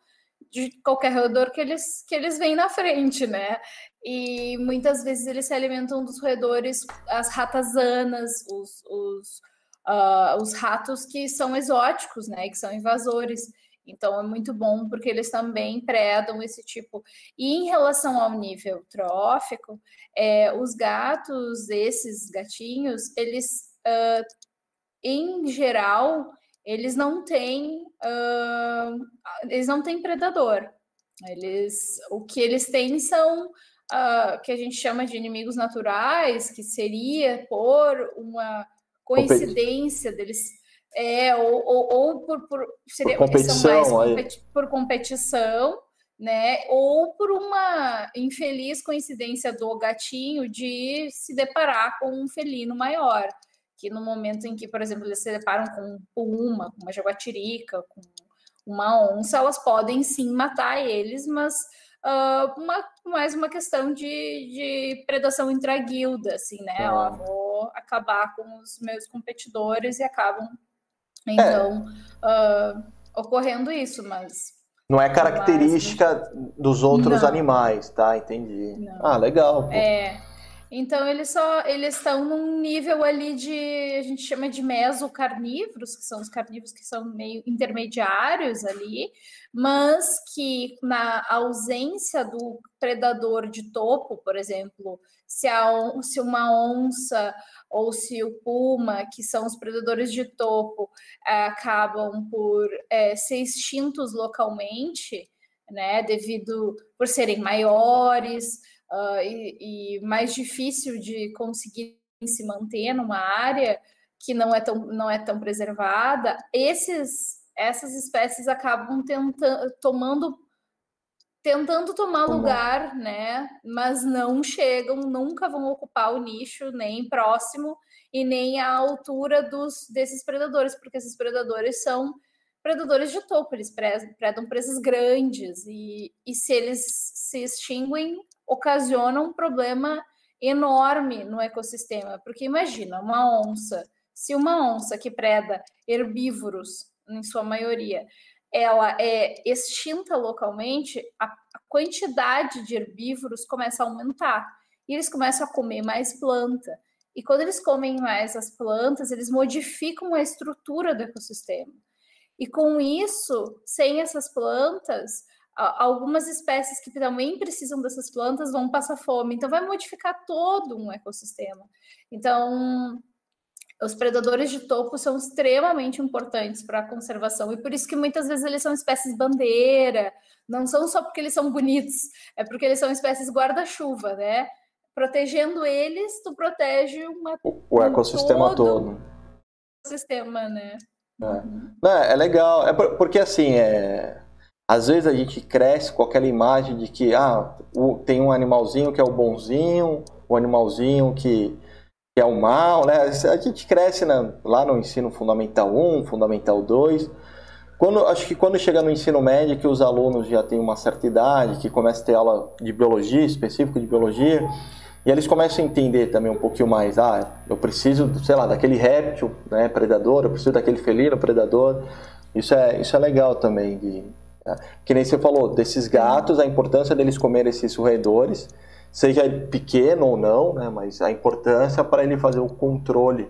de qualquer roedor que eles que eles vêm na frente, né? E muitas vezes eles se alimentam dos roedores, as ratazanas, os, os uh, os ratos que são exóticos, né, que são invasores. Então é muito bom porque eles também predam esse tipo. E em relação ao nível trófico, é, os gatos, esses gatinhos, eles, uh, em geral, eles não têm, uh, eles não têm predador. Eles, o que eles têm são uh, que a gente chama de inimigos naturais, que seria por uma coincidência deles. É, ou, ou, ou por, por, seria, por competição, competi por competição, né? Ou por uma infeliz coincidência do gatinho de se deparar com um felino maior. que no momento em que, por exemplo, eles se deparam com uma, com uma jaguatirica, com uma onça, elas podem sim matar eles, mas uh, uma, mais uma questão de, de predação intraguilda, assim, né? Ah. Eu vou acabar com os meus competidores e acabam, então, é. uh, ocorrendo isso, mas... Não é característica mas... dos outros Não. animais, tá? Entendi. Não. Ah, legal. Pô. É... Então eles só eles estão num nível ali de a gente chama de mesocarnívoros, que são os carnívoros que são meio intermediários ali, mas que na ausência do predador de topo, por exemplo, se, a, se uma onça ou se o puma, que são os predadores de topo, é, acabam por é, ser extintos localmente, né, devido por serem maiores, uh, e, e, mais difícil de conseguir se manter numa área que não é tão, não é tão preservada, esses, essas espécies acabam tentando, tomando tentando tomar lugar, né? Mas não chegam, nunca vão ocupar o nicho nem próximo e nem à altura dos desses predadores, porque esses predadores são predadores de topo, eles predam presas grandes e, e se eles se extinguem, ocasiona um problema enorme no ecossistema. Porque imagina, uma onça, se uma onça que preda herbívoros, em sua maioria, ela é extinta localmente, a, quantidade de herbívoros começa a aumentar. E eles começam a comer mais planta. E quando eles comem mais as plantas, eles modificam a estrutura do ecossistema. E com isso, sem essas plantas, algumas espécies que também precisam dessas plantas vão passar fome, então vai modificar todo um ecossistema. Então, os predadores de topo são extremamente importantes para a conservação e por isso que muitas vezes eles são espécies bandeira, não são só porque eles são bonitos, é porque eles são espécies guarda-chuva, né? Protegendo eles, tu protege uma, o ecossistema um todo. todo. O sistema, né? É. é legal, é porque assim, é às vezes a gente cresce com aquela imagem de que ah, o, tem um animalzinho que é o bonzinho, o animalzinho que, que é o mal, né? A gente cresce na, lá no ensino fundamental 1, fundamental 2. Quando, acho que quando chega no ensino médio, que os alunos já têm uma certa idade, que começa a ter aula de biologia, específico de biologia, e eles começam a entender também um pouquinho mais, ah, eu preciso, sei lá, daquele réptil, né, predador, eu preciso daquele felino predador. Isso é, isso é legal também de? Que nem você falou, desses gatos, a importância deles comerem esses roedores, seja pequeno ou não, né, mas a importância para ele fazer o controle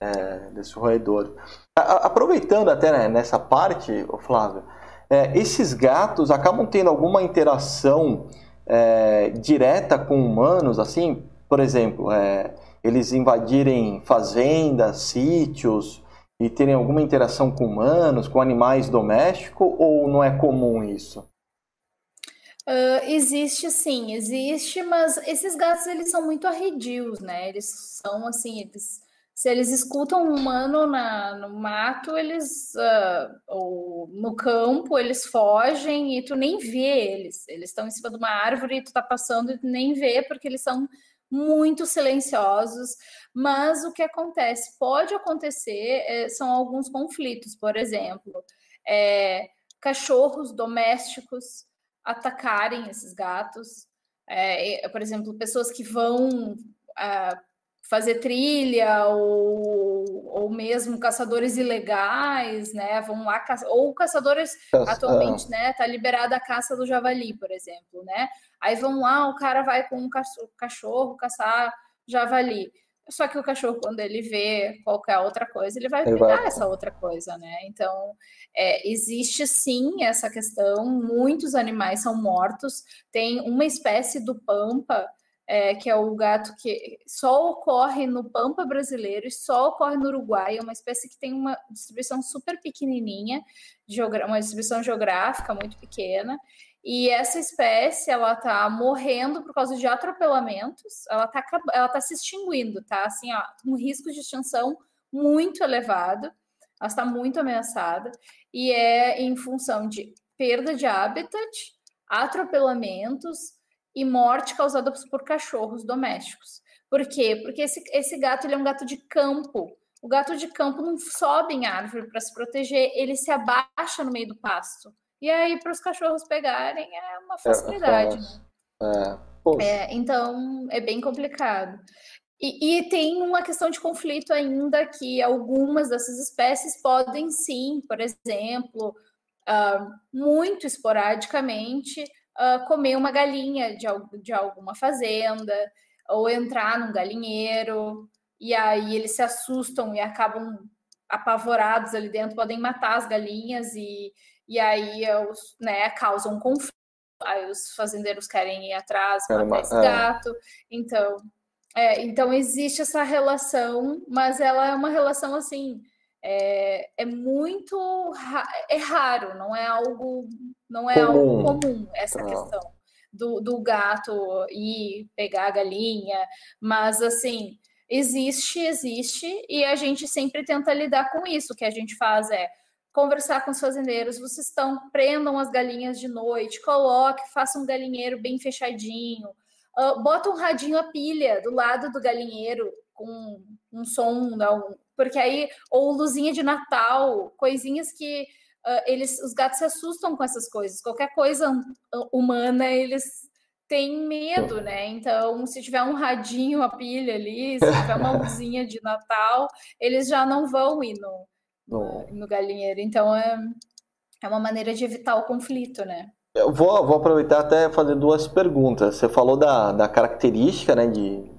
é, desse roedor. Aproveitando até né, nessa parte, Flávio, é, esses gatos acabam tendo alguma interação é, direta com humanos, assim, por exemplo, é, eles invadirem fazendas, sítios, e terem alguma interação com humanos, com animais domésticos, ou não é comum isso? Uh, existe sim, existe, mas esses gatos eles são muito arredios, né? Eles são assim, eles, se eles escutam um humano na, no mato, eles uh, ou no campo, eles fogem e tu nem vê eles. Eles estão em cima de uma árvore e tu tá passando e tu nem vê porque eles são muito silenciosos, mas o que acontece? Pode acontecer, é, são alguns conflitos, por exemplo, é, cachorros domésticos atacarem esses gatos, é, por exemplo, pessoas que vão ah, fazer trilha ou, ou mesmo caçadores ilegais, né? Vão lá ou caçadores atualmente, né? Tá liberada a caça do javali, por exemplo, né? Aí vão lá, o cara vai com um cachorro caçar javali. Só que o cachorro, quando ele vê qualquer outra coisa, ele vai pegar essa outra coisa, né? Então, é, existe sim essa questão. Muitos animais são mortos. Tem uma espécie do pampa é, que é o gato que só ocorre no Pampa brasileiro e só ocorre no Uruguai. É uma espécie que tem uma distribuição super pequenininha, uma distribuição geográfica muito pequena. E essa espécie, ela tá morrendo por causa de atropelamentos, ela tá, ela tá se extinguindo, tá? Assim, ó, um risco de extinção muito elevado, ela está muito ameaçada, e é em função de perda de habitat, atropelamentos, e morte causada por cachorros domésticos. Por quê? Porque esse, esse gato ele é um gato de campo. O gato de campo não sobe em árvore para se proteger, ele se abaixa no meio do pasto. E aí, para os cachorros pegarem, é uma é, facilidade. É, é, é, então, é bem complicado. E, e, tem uma questão de conflito ainda que algumas dessas espécies podem sim, por exemplo, uh, muito esporadicamente, uh, comer uma galinha de, de alguma fazenda ou entrar num galinheiro e aí eles se assustam e acabam apavorados ali dentro, podem matar as galinhas e, e aí os, né, causam conflito. Aí os fazendeiros querem ir atrás, matar esse é. gato. Então, é, então existe essa relação, mas ela é uma relação assim é, é muito ra é raro, não é algo não é comum. algo comum essa questão do, do gato ir pegar a galinha, mas assim existe, existe e a gente sempre tenta lidar com isso. O que a gente faz é conversar com os fazendeiros, vocês estão prendam as galinhas de noite, coloque, faça um galinheiro bem fechadinho, uh, bota um radinho a pilha do lado do galinheiro com um som, não, porque aí, ou luzinha de Natal, coisinhas que uh, eles, os gatos se assustam com essas coisas. Qualquer coisa humana, eles têm medo, né? Então, se tiver um radinho, a pilha ali, se tiver uma luzinha de Natal, eles já não vão ir no, no, no galinheiro. Então, é, é uma maneira de evitar o conflito, né? Eu vou, vou aproveitar até fazer duas perguntas. Você falou da, da característica né, de,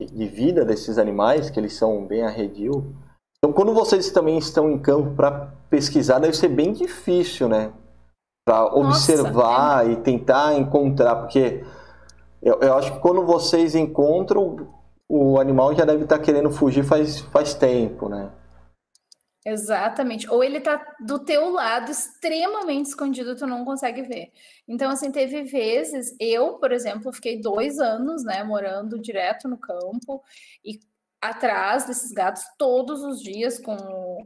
de vida desses animais, que eles são bem arredio. Então, quando vocês também estão em campo para pesquisar, deve ser bem difícil, né? Para observar é... e tentar encontrar, porque eu, eu, acho que quando vocês encontram, o animal já deve estar tá querendo fugir faz, faz tempo, né? Exatamente. Ou ele tá do teu lado, extremamente escondido, tu não consegue ver. Então, assim, teve vezes, eu, por exemplo, fiquei dois anos, né, morando direto no campo e atrás desses gatos todos os dias com,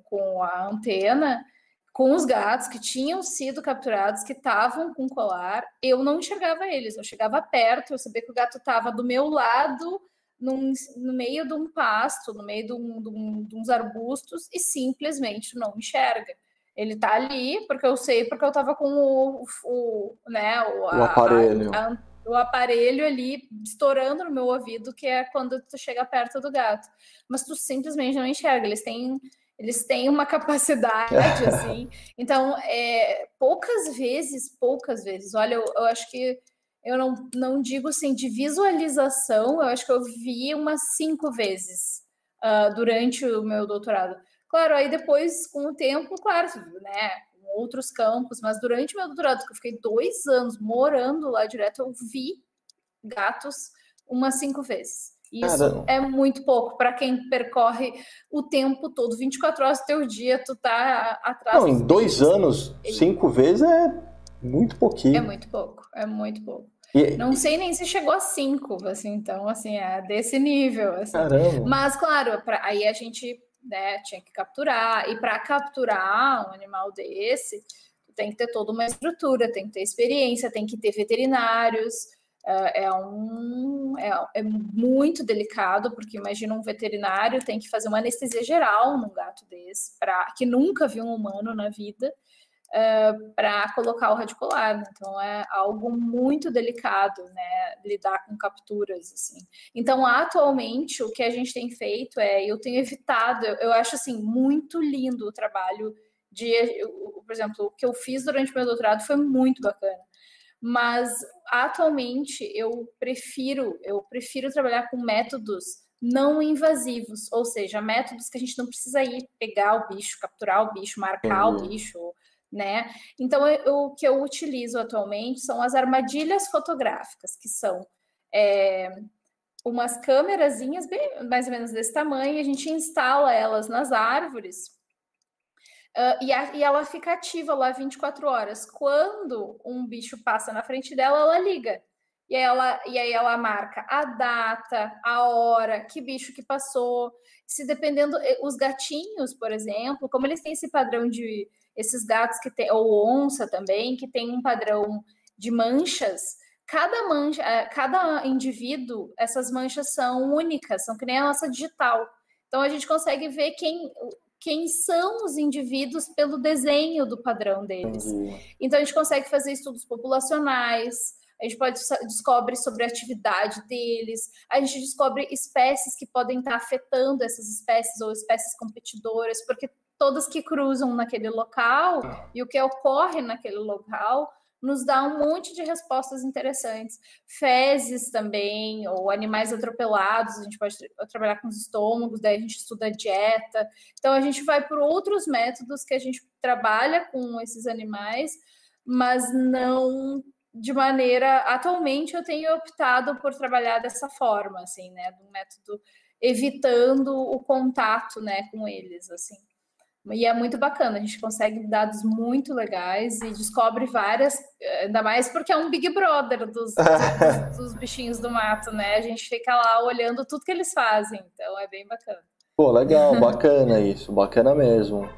com a antena, com os gatos que tinham sido capturados, que estavam com colar, eu não enxergava eles. Eu chegava perto, eu sabia que o gato estava do meu lado num, no meio de um pasto, no meio de, um, de, um, de uns arbustos e simplesmente não enxerga. Ele tá ali porque eu sei, porque eu tava com o, o né, o, o aparelho. A, a, o aparelho ali estourando no meu ouvido, que é quando tu chega perto do gato. Mas tu simplesmente não enxerga. Eles têm, eles têm uma capacidade, assim. Então, é, poucas vezes, poucas vezes. Olha, eu, eu acho que eu não, não digo assim de visualização, eu acho que eu vi umas cinco vezes uh, durante o meu doutorado. Claro, aí depois, com o tempo, claro, né, outros campos, mas durante o meu doutorado, que eu fiquei dois anos morando lá direto, eu vi gatos umas cinco vezes. Isso Caramba. é muito pouco para quem percorre o tempo todo, 24 horas do teu dia, tu tá atrás. Não, em dois anos, cinco vezes é muito pouquinho. É muito pouco, é muito pouco. E... Não sei nem se chegou a cinco, assim, então, assim, é desse nível. Assim. Caramba. Mas, claro, pra, aí a gente né, tinha que capturar, e para capturar um animal desse, tem que ter toda uma estrutura, tem que ter experiência, tem que ter veterinários. É, é um, é, é, muito delicado, porque imagina um veterinário tem que fazer uma anestesia geral num gato desse, pra, que nunca viu um humano na vida, uh, para colocar o radicular. Né? Então é algo muito delicado, né? Lidar com capturas assim. Então atualmente o que a gente tem feito é, eu tenho evitado, eu, eu acho assim muito lindo o trabalho de, eu, por exemplo, o que eu fiz durante o meu doutorado foi muito bacana. Mas atualmente eu prefiro, eu prefiro trabalhar com métodos não invasivos, ou seja, métodos que a gente não precisa ir pegar o bicho, capturar o bicho, marcar uhum. o bicho, né? Então, eu, o que eu utilizo atualmente são as armadilhas fotográficas, que são é, umas câmerazinhas bem, mais ou menos desse tamanho, a gente instala elas nas árvores uh, e, a, e ela fica ativa lá 24 horas. Quando um bicho passa na frente dela, ela liga. E aí, ela, e aí ela marca a data, a hora, que bicho que passou. Se dependendo, eh, os gatinhos, por exemplo, como eles têm esse padrão de esses gatos que tem, ou onça também, que tem um padrão de manchas, cada mancha, eh, cada indivíduo, essas manchas são únicas, são que nem a nossa digital. Então a gente consegue ver quem quem são os indivíduos pelo desenho do padrão deles. Uhum. Então a gente consegue fazer estudos populacionais, a gente pode descobre sobre a atividade deles, a gente descobre espécies que podem estar afetando essas espécies ou espécies competidoras, porque todas que cruzam naquele local e o que ocorre naquele local nos dá um monte de respostas interessantes. Fezes também, ou animais atropelados, a gente pode trabalhar com os estômagos, daí a gente estuda a dieta. Então a gente vai por outros métodos que a gente trabalha com esses animais, mas não de maneira. Atualmente eu tenho optado por trabalhar dessa forma, assim, né? Do método evitando o contato né, com eles, assim. E é muito bacana, a gente consegue dados muito legais e descobre várias, ainda mais porque é um Big Brother dos, dos, dos, bichinhos do mato, né? A gente fica lá olhando tudo que eles fazem, então é bem bacana. Pô, legal, bacana isso, bacana mesmo.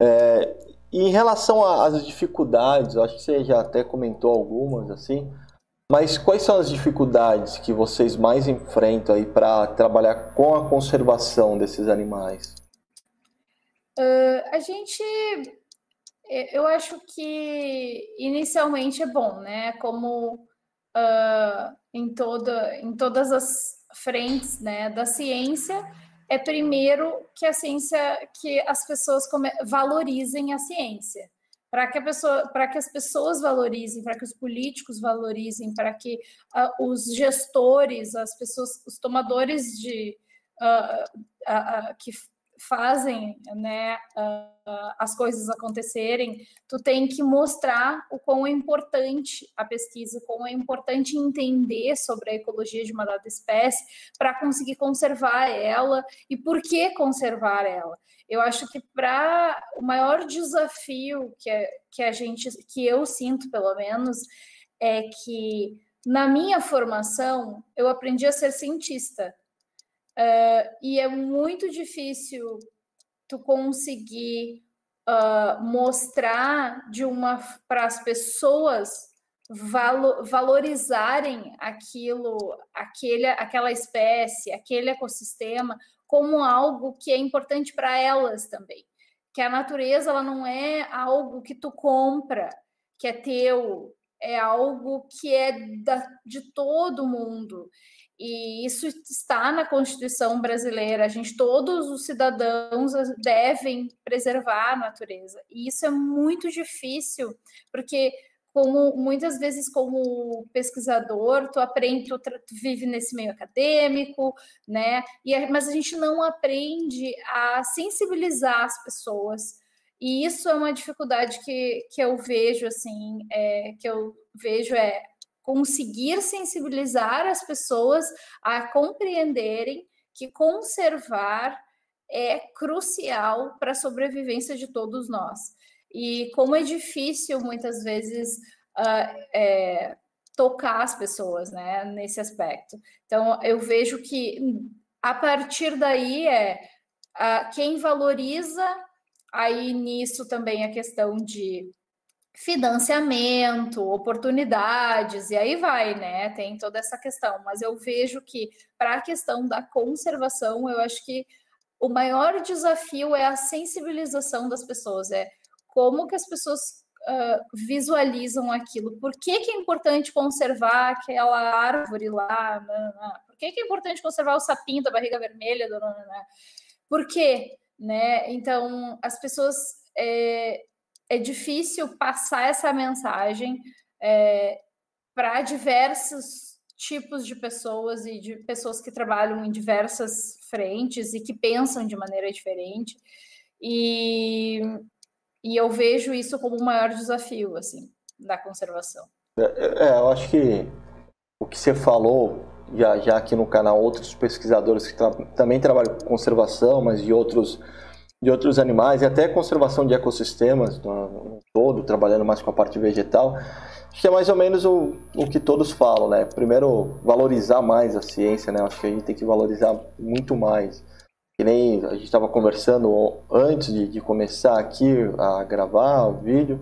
É, e em relação às dificuldades, acho que você já até comentou algumas, assim, mas quais são as dificuldades que vocês mais enfrentam aí para trabalhar com a conservação desses animais? Uh, a gente, eu acho que inicialmente é bom, né? Como uh, em, toda, em todas as frentes né, da ciência, é primeiro que a ciência, que as pessoas valorizem a ciência. Para que, a pessoa, para que as pessoas valorizem, para que os políticos valorizem, para que uh, os gestores, as pessoas, os tomadores de uh, que fazem né, uh, as coisas acontecerem, tu tem que mostrar o quão é importante a pesquisa, o quão é importante entender sobre a ecologia de uma dada espécie para conseguir conservar ela e por que conservar ela. Eu acho que para o maior desafio que, é, que a gente, que eu sinto pelo menos, é que na minha formação eu aprendi a ser cientista. Uh, e é muito difícil tu conseguir uh, mostrar de uma para as pessoas valo, valorizarem aquilo, aquele, aquela espécie, aquele ecossistema como algo que é importante para elas também. Que a natureza ela não é algo que tu compra, que é teu, é algo que é da, de todo mundo. E isso está na Constituição brasileira. A gente, todos os cidadãos devem preservar a natureza. E isso é muito difícil, porque como muitas vezes como pesquisador, tu aprende, tu, tu vive nesse meio acadêmico, né? E, mas a gente não aprende a sensibilizar as pessoas. E isso é uma dificuldade que, que eu vejo, assim, é, que eu vejo é conseguir sensibilizar as pessoas a compreenderem que conservar é crucial para a sobrevivência de todos nós. E como é difícil muitas vezes uh, é, tocar as pessoas né, nesse aspecto. Então, eu vejo que a partir daí é uh, quem valoriza, aí nisso também a questão de financiamento, oportunidades, e aí vai, né? Tem toda essa questão. Mas eu vejo que, para a questão da conservação, eu acho que o maior desafio é a sensibilização das pessoas, é como que as pessoas uh, visualizam aquilo. Por que, que é importante conservar aquela árvore lá? Por que, que é importante conservar o sapinho da barriga vermelha? Não, Por quê? Né? Então, as pessoas é, é difícil passar essa mensagem é, para diversos tipos de pessoas e de pessoas que trabalham em diversas frentes e que pensam de maneira diferente. E, e eu vejo isso como o maior desafio assim da conservação. É, é, eu acho que o que você falou já, já aqui no canal outros pesquisadores que tra também trabalham com conservação, mas de outros de outros animais e até conservação de ecossistemas no, todo, trabalhando mais com a parte vegetal. Acho que é mais ou menos o, o que todos falam, né? Primeiro, valorizar mais a ciência, né? Acho que a gente tem que valorizar muito mais. Que nem a gente estava conversando antes de, de, começar aqui a gravar o vídeo.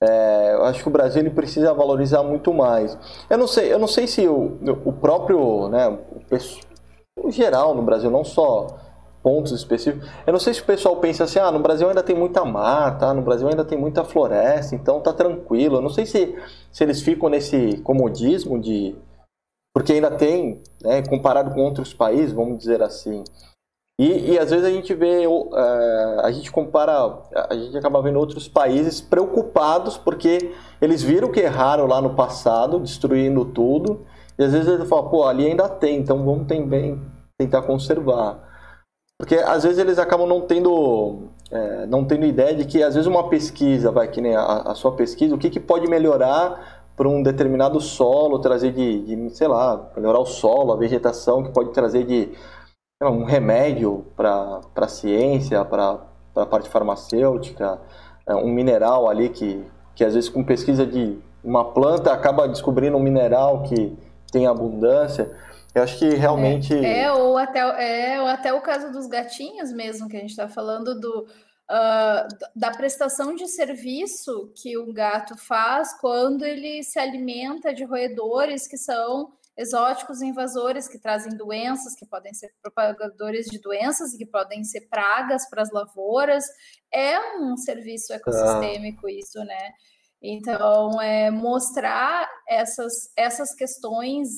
É, eu acho que o Brasil ele precisa valorizar muito mais. Eu não sei, eu não sei se o, o próprio, né, o, o geral no Brasil, não só pontos específicos. Eu não sei se o pessoal pensa assim, ah, no Brasil ainda tem muita mata, no Brasil ainda tem muita floresta, então tá tranquilo. Eu não sei se, se eles ficam nesse comodismo de. Porque ainda tem, né, comparado com outros países, vamos dizer assim. E, e às vezes a gente vê, uh, a gente compara, a gente acaba vendo outros países preocupados porque eles viram que erraram lá no passado, destruindo tudo, e às vezes eles falam, pô, ali ainda tem, então vamos também tentar conservar. Porque às vezes eles acabam não tendo, é, não tendo ideia de que às vezes uma pesquisa, vai que nem a, a sua pesquisa, o que, que pode melhorar para um determinado solo, trazer de, de, sei lá, melhorar o solo, a vegetação, que pode trazer de um remédio para a ciência, para a parte farmacêutica, é, um mineral ali que, que às vezes com pesquisa de uma planta acaba descobrindo um mineral que tem abundância. Eu acho que realmente. É, é, ou, até, é ou até o caso dos gatinhos mesmo, que a gente está falando do, uh, da prestação de serviço que o gato faz quando ele se alimenta de roedores que são exóticos invasores que trazem doenças, que podem ser propagadores de doenças e que podem ser pragas para as lavouras. É um serviço ecossistêmico ah. isso, né? Então, é mostrar essas, essas questões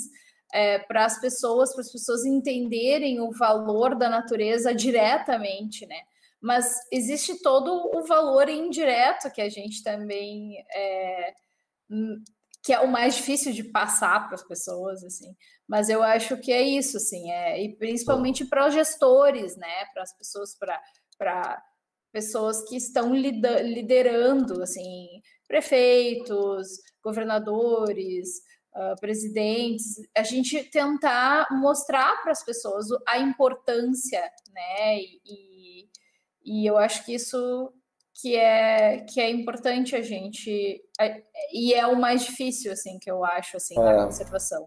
é, para as pessoas, para as pessoas entenderem o valor da natureza diretamente, né? Mas existe todo o valor indireto que a gente também é, que é o mais difícil de passar para as pessoas, assim. Mas eu acho que é isso, assim, é, e principalmente para os gestores, né? Para as pessoas, para pessoas que estão liderando, assim, prefeitos, governadores, uh, presidentes, a gente tentar mostrar para as pessoas a importância, né? E, e eu acho que isso que é que é importante a gente e é o mais difícil assim que eu acho assim é. na conservação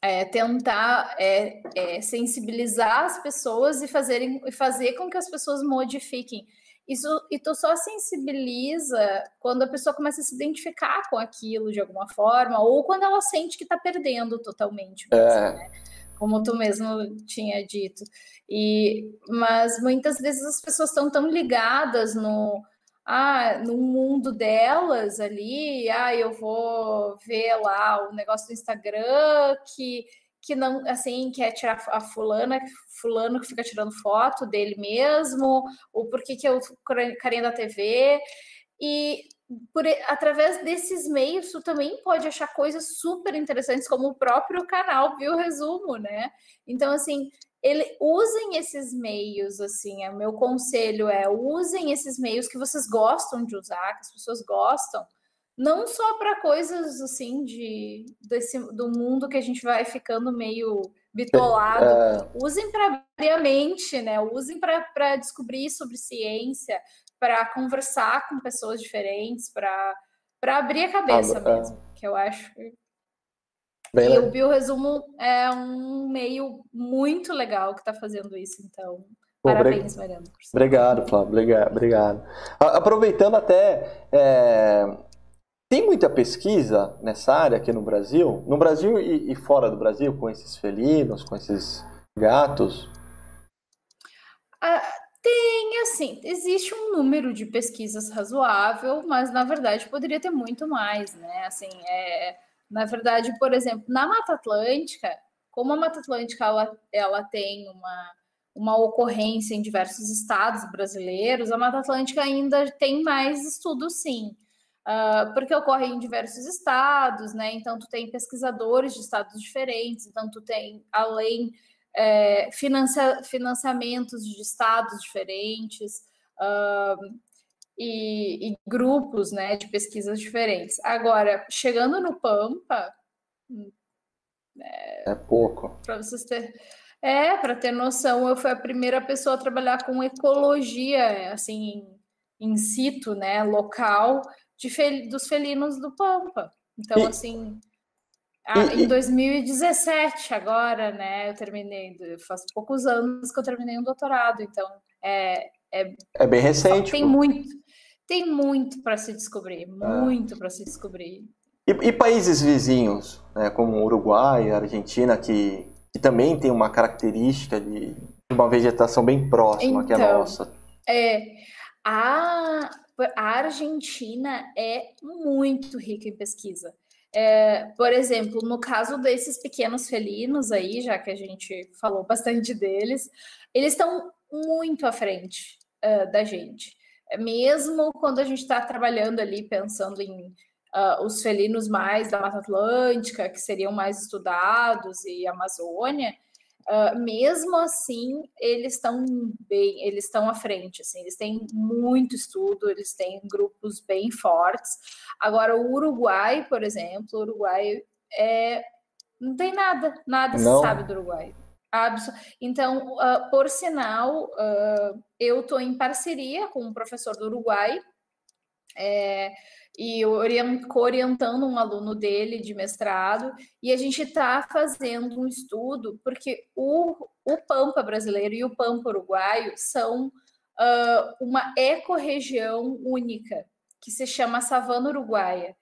é tentar é, é, sensibilizar as pessoas e fazerem e fazer com que as pessoas modifiquem isso e tu só sensibiliza quando a pessoa começa a se identificar com aquilo de alguma forma, ou quando ela sente que está perdendo totalmente. Mesmo, é. né? Como tu mesmo tinha dito. E, mas muitas vezes as pessoas estão tão ligadas no, ah, no mundo delas ali, ah, eu vou ver lá o negócio do Instagram que que não, assim, quer tirar a fulana, fulano que fica tirando foto dele mesmo, ou por que que eu carinha da TV, e por, através desses meios, tu também pode achar coisas super interessantes, como o próprio canal Viu Resumo, né? Então, assim, ele, usem esses meios, assim, o meu conselho é usem esses meios que vocês gostam de usar, que as pessoas gostam, não só para coisas assim de desse, do mundo que a gente vai ficando meio bitolado. É... Usem para abrir a mente, né? Usem para descobrir sobre ciência, para conversar com pessoas diferentes, para abrir a cabeça ah, mesmo, é... que eu acho. Bem, e né? o Bioresumo é um meio muito legal que está fazendo isso, então. Pô, Parabéns, Mariana. Obrigado, Flávio. Obrigado. obrigado. Aproveitando até é, tem muita pesquisa nessa área aqui no Brasil, no Brasil e, e fora do Brasil, com esses felinos, com esses gatos? Ah, tem, assim, existe um número de pesquisas razoável, mas na verdade poderia ter muito mais, né? Assim, é, na verdade, por exemplo, na Mata Atlântica, como a Mata Atlântica ela, ela tem uma, uma ocorrência em diversos estados brasileiros, a Mata Atlântica ainda tem mais estudos, sim. Uh, porque ocorre em diversos estados, né? Então, tu tem pesquisadores de estados diferentes, então, tu tem, além, é, financia, financiamentos de estados diferentes uh, e, e, grupos, né, de pesquisas diferentes. Agora, chegando no Pampa... É, é pouco. Para vocês terem... É, para ter noção, eu fui a primeira pessoa a trabalhar com ecologia, assim, in situ, né, local, fel dos felinos do Pampa. Então, e, assim, e, em 2017, agora, né, eu terminei, faz poucos anos que eu terminei um doutorado, então é. É, é bem recente. Tem pô. muito, tem muito para se descobrir, é. muito para se descobrir. E, e, países vizinhos, né, como Uruguai, Argentina, que, que também tem uma característica de uma vegetação bem próxima então, que a nossa. É, a, a Argentina é muito rica em pesquisa. É, por exemplo, no caso desses pequenos felinos aí, já que a gente falou bastante deles, eles estão muito à frente uh, da gente. Mesmo quando a gente está trabalhando ali pensando em uh, os felinos mais da Mata Atlântica, que seriam mais estudados, e Amazônia, Uh, mesmo assim, eles estão bem, eles estão à frente, assim, eles têm muito estudo, eles têm grupos bem fortes. Agora, o Uruguai, por exemplo, o Uruguai é, não tem nada, nada não. se sabe do Uruguai. Então, uh, por sinal, uh, eu estou em parceria com um professor do Uruguai, é, e orientando um aluno dele de mestrado, e a gente está fazendo um estudo, porque o, o Pampa brasileiro e o Pampa uruguaio são uh, uma ecorregião única, que se chama Savana Uruguaia,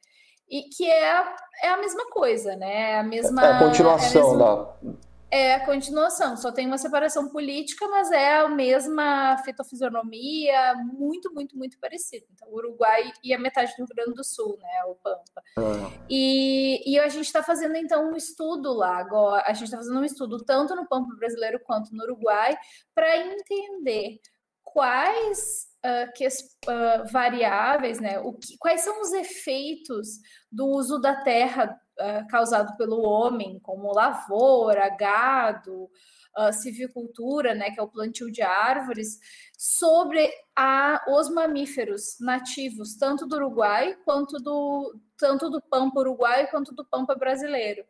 e que é, é a mesma coisa, né? É a mesma. É a continuação é a mesma... da é a continuação, só tem uma separação política, mas é a mesma fitofisionomia, muito, muito, muito parecido. Então, o Uruguai e a metade do Rio Grande do Sul, né, o Pampa. Uhum. E, e a gente está fazendo, então, um estudo lá agora, a gente está fazendo um estudo tanto no Pampa brasileiro quanto no Uruguai, para entender quais uh, que, uh, variáveis, né, o que, quais são os efeitos do uso da terra uh, causado pelo homem, como lavoura, gado, uh, civicultura, né, que é o plantio de árvores, sobre a, os mamíferos nativos, tanto do Uruguai quanto do tanto do pampa uruguaio quanto do pampa brasileiro.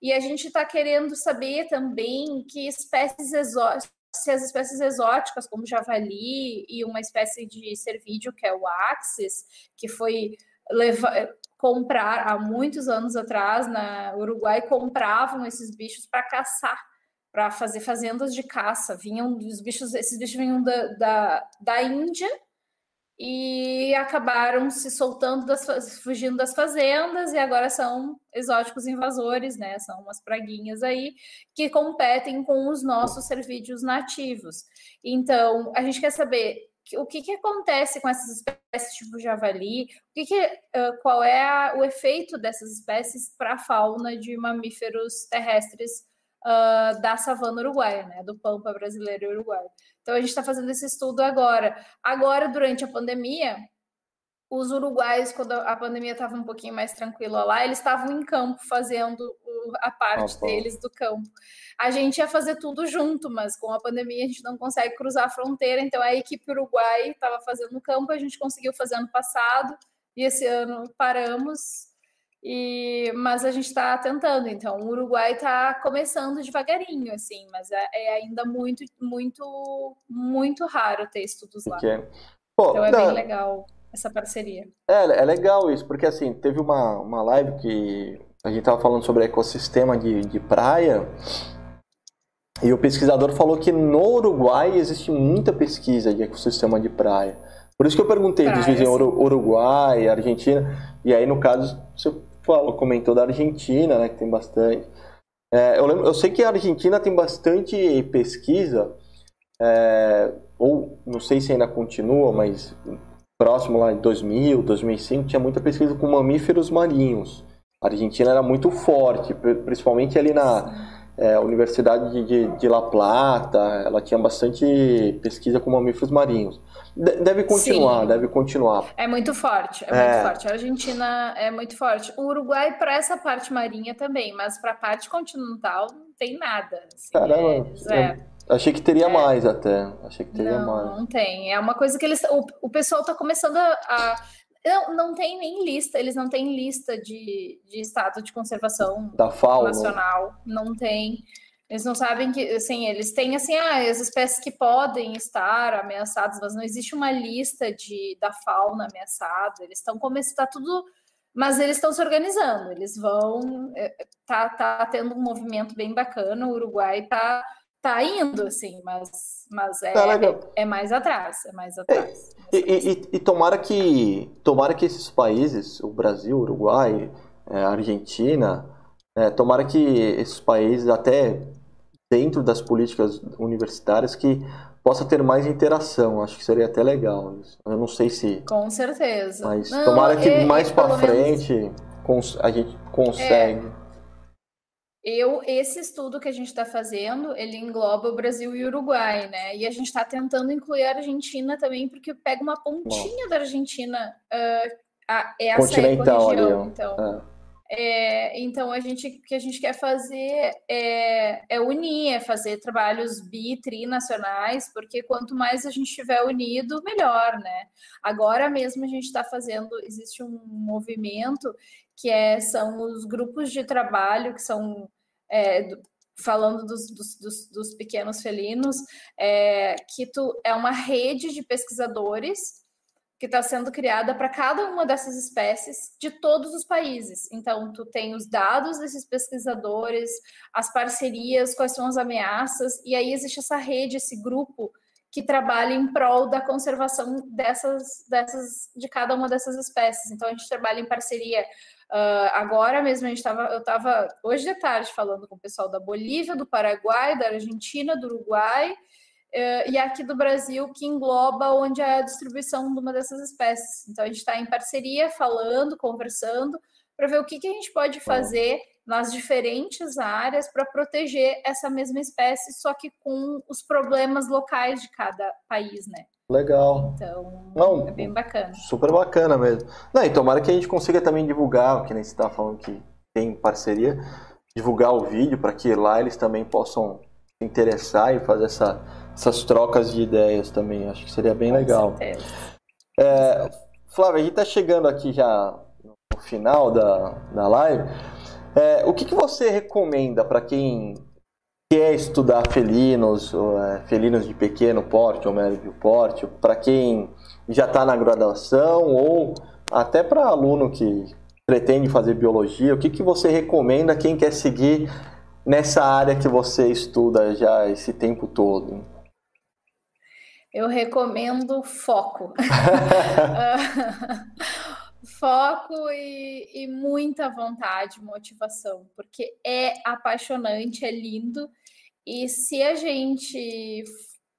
E a gente está querendo saber também que espécies exóticas se as espécies exóticas, como javali e uma espécie de cervídeo, que é o axis, que foi leva, comprar há muitos anos atrás na Uruguai compravam esses bichos para caçar, para fazer fazendas de caça. Vinham os bichos, esses bichos vinham da, da, da Índia e acabaram se soltando das, fugindo das fazendas e agora são exóticos invasores, né? São umas praguinhas aí que competem com os nossos cervídeos nativos. Então, a gente quer saber o que, que acontece com essas espécies tipo javali, o que, que uh, qual é a, o efeito dessas espécies para a fauna de mamíferos terrestres uh, da savana uruguaia, né, do pampa brasileiro e uruguaio. Então a gente está fazendo esse estudo agora. Agora, durante a pandemia, os uruguaios, quando a pandemia estava um pouquinho mais tranquila lá, eles estavam em campo fazendo a parte deles do campo. A gente ia fazer tudo junto, mas com a pandemia a gente não consegue cruzar a fronteira, então a equipe uruguai estava fazendo no campo, a gente conseguiu fazer ano passado, e esse ano paramos, e, mas a gente está tentando. Então, o Uruguai está começando devagarinho, assim, mas é, é, ainda muito, muito, muito raro ter estudos lá. Okay. Pô, então é não, bem legal essa parceria. É, é legal isso, porque assim, teve uma, uma live que a gente estava falando sobre ecossistema de, de praia, e o pesquisador falou que no Uruguai existe muita pesquisa de ecossistema de praia. Por isso que eu perguntei praia, dos vizinhos Uruguai, Argentina, e aí no caso você falou, comentou da Argentina, né, que tem bastante. É, eu, lembro, eu sei que a Argentina tem bastante pesquisa, é, ou não sei se ainda continua, mas próximo lá em 2000, 2005, tinha muita pesquisa com mamíferos marinhos. A Argentina era muito forte, principalmente ali na é, Universidade de, de, de, La Plata, ela tinha bastante pesquisa com mamíferos marinhos. deve continuar, Sim. deve continuar. É muito forte, é, é, muito forte. A Argentina é muito forte. O Uruguai para essa parte marinha também, mas para a parte continental não tem nada. Assim, Caramba, é, Achei que teria é. mais até. Achei que teria não, mais. Não tem. É uma coisa que eles. O, o pessoal está começando a. a não, não tem nem lista, eles não têm lista de, de estado de conservação da fauna nacional. Não tem. Eles não sabem que, assim, eles têm, assim, ah, as espécies que podem estar ameaçadas, mas não existe uma lista de, da fauna ameaçada. Eles estão começando, está tudo, mas eles estão se organizando. Eles vão, é, tá, tá tendo um movimento bem bacana. O Uruguai tá tá indo, assim, mas, mas é, tá é, é, mais atrás, é mais atrás. É, e, e, e, tomara que tomara que esses países, o Brasil, Uruguai, é, Argentina, é, tomara que esses países até dentro das políticas universitárias que possa ter mais interação. Acho que seria até legal. Eu não sei se. Com certeza. Mas não, tomara que é, mais para frente menos... a gente consegue. É. Eu, esse estudo que a gente está fazendo, ele engloba o Brasil e o Uruguai, né? E a gente está tentando incluir a Argentina também, porque pega uma pontinha Bom. da Argentina, uh, a, essa Continental, ecorregião. Então, é. É, então a gente o que a gente quer fazer é, é, unir, é fazer trabalhos bi, trinacionais, porque quanto mais a gente estiver unido, melhor, né? Agora mesmo a gente está fazendo, existe um movimento que é, são os grupos de trabalho que são é, falando dos, dos, dos, pequenos felinos, é, que tu, é uma rede de pesquisadores que está sendo criada para cada uma dessas espécies de todos os países. Então, tu tem os dados desses pesquisadores, as parcerias, quais são as ameaças, e aí existe essa rede, esse grupo que trabalha em prol da conservação dessas, dessas, de cada uma dessas espécies. Então, a gente trabalha em parceria. Uh, agora mesmo, a gente tava, eu estava hoje de tarde falando com o pessoal da Bolívia, do Paraguai, da Argentina, do Uruguai, Uh, e aqui do Brasil, que engloba onde é a distribuição de uma dessas espécies. Então, a gente está em parceria, falando, conversando, para ver o que, que a gente pode fazer nas diferentes áreas para proteger essa mesma espécie, só que com os problemas locais de cada país, né? Legal. Então, Não, é bem bacana. Super bacana mesmo. Não, e tomara que a gente consiga também divulgar, que nem você está falando que tem parceria, divulgar o vídeo para que lá eles também possam se interessar e fazer essa essas trocas de ideias também. Acho que seria bem Com legal. É, Flávia, a gente está chegando aqui já no final da, da live. É, o que, que você recomenda para quem quer estudar felinos, é, felinos de pequeno porte ou médio porte, para quem já está na graduação ou até para aluno que pretende fazer biologia, o que, que você recomenda quem quer seguir nessa área que você estuda já esse tempo todo? Eu recomendo foco. foco e, e, muita vontade, motivação, porque é apaixonante, é lindo. E se a gente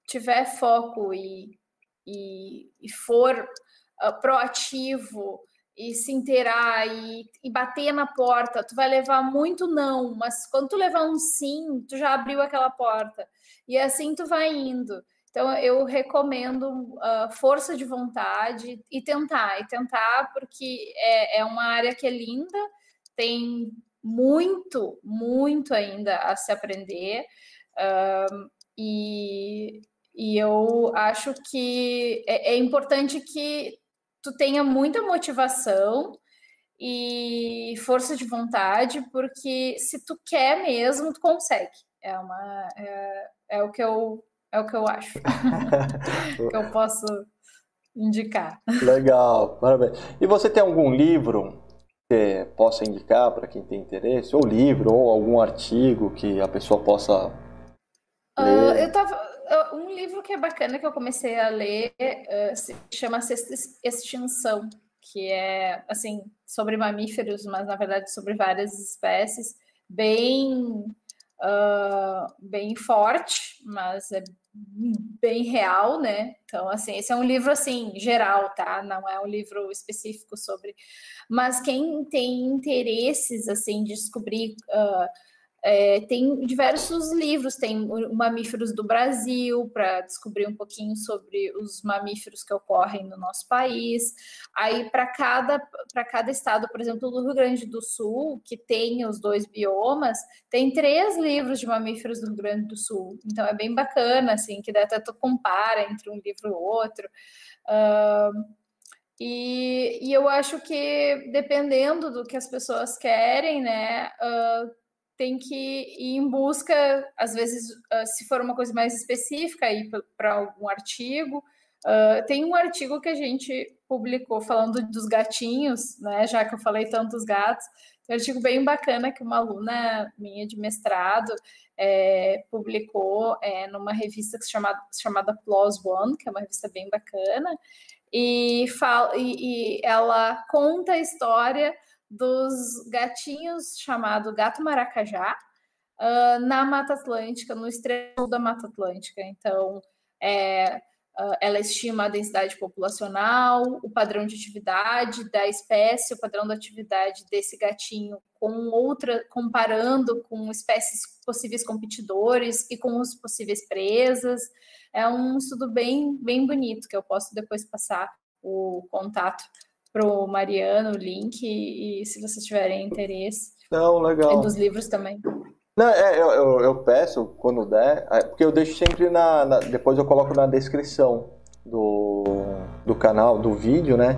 tiver foco e, e, e for uh, proativo e se inteirar e, e, bater na porta, tu vai levar muito não, mas quando tu levar um sim, tu já abriu aquela porta. E assim tu vai indo. Então, eu recomendo uh, força de vontade e tentar, e tentar, porque é, é uma área que é linda, tem muito, muito ainda a se aprender, uh, e, e eu acho que é, é importante que tu tenha muita motivação e força de vontade, porque se tu quer mesmo, tu consegue. É, uma, é, é o que eu é o que eu acho. que eu posso indicar. Legal, parabéns. E você tem algum livro que possa indicar para quem tem interesse? Ou livro, ou algum artigo que a pessoa possa uh, eu tava. Um livro que é bacana que eu comecei a ler uh, se chama Sexta Extinção, que é assim sobre mamíferos, mas na verdade sobre várias espécies, bem uh, bem forte, mas é bem real, né? Então, assim, esse é um livro assim geral, tá? Não é um livro específico sobre. Mas quem tem interesses assim de descobrir uh, é, tem diversos livros, tem Mamíferos do Brasil, para descobrir um pouquinho sobre os mamíferos que ocorrem no nosso país. Aí, para cada, cada estado, por exemplo, do Rio Grande do Sul, que tem os dois biomas, tem três livros de mamíferos do Rio Grande do Sul. Então, é bem bacana, assim, que até tu compara entre um livro e outro. Uh, e, e, eu acho que dependendo do que as pessoas querem, né, uh, tem que ir em busca, às vezes, uh, se for uma coisa mais específica, ir para algum artigo. Uh, tem um artigo que a gente publicou falando dos gatinhos, né? Já que eu falei tantos gatos. Tem um artigo bem bacana que uma aluna minha de mestrado é, publicou é, numa revista que se chama, chamada Plus One, que é uma revista bem bacana, e, fala, e, e ela conta a história dos gatinhos chamado gato maracajá, uh, na Mata Atlântica, no extremo da Mata Atlântica. Então, é, Uh, ela estima a densidade populacional, o padrão de atividade da espécie, o padrão da atividade desse gatinho com outra, comparando com espécies possíveis competidores e com os possíveis presas. É um estudo bem, bem bonito que eu posso depois passar o contato para o Mariano, o link, e, e se vocês tiverem interesse. Não, legal. E dos livros também. Não, é, eu, eu, eu, peço quando der, é, porque eu deixo sempre na, na, Depois eu coloco na descrição do, do canal, do vídeo, né?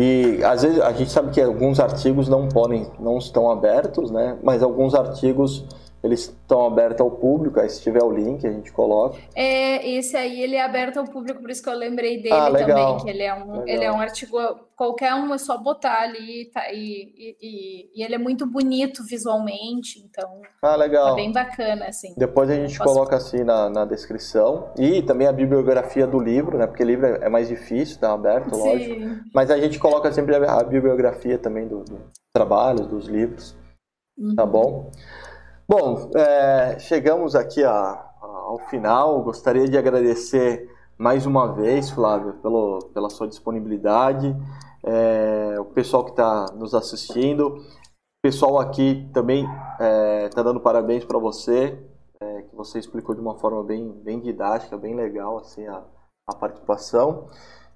E às vezes a gente sabe que alguns artigos não podem, não estão abertos, né? Mas alguns artigos eles estão abertos ao público, aí se tiver o link a gente coloca. É, esse aí ele é aberto ao público, por isso que eu lembrei dele ah, também, que ele é um, ele é um artigo, qualquer um é só botar ali, tá, e, e, e, ele é muito bonito visualmente, então ah, legal. tá bem bacana, assim. Depois a gente Posso... coloca assim na, na descrição, e também a bibliografia do livro, né, porque livro é mais difícil, tá aberto, Sim. lógico, mas a gente coloca sempre a, a bibliografia também do, do trabalho, dos livros, tá uhum. tá bom? Bom, é, chegamos aqui a, ao final. Gostaria de agradecer mais uma vez, Flávio, pelo, pela sua disponibilidade, é, o pessoal que está nos assistindo, o pessoal aqui também está é, tá dando parabéns para você, é, que você explicou de uma forma bem, bem didática, bem legal assim a, a participação.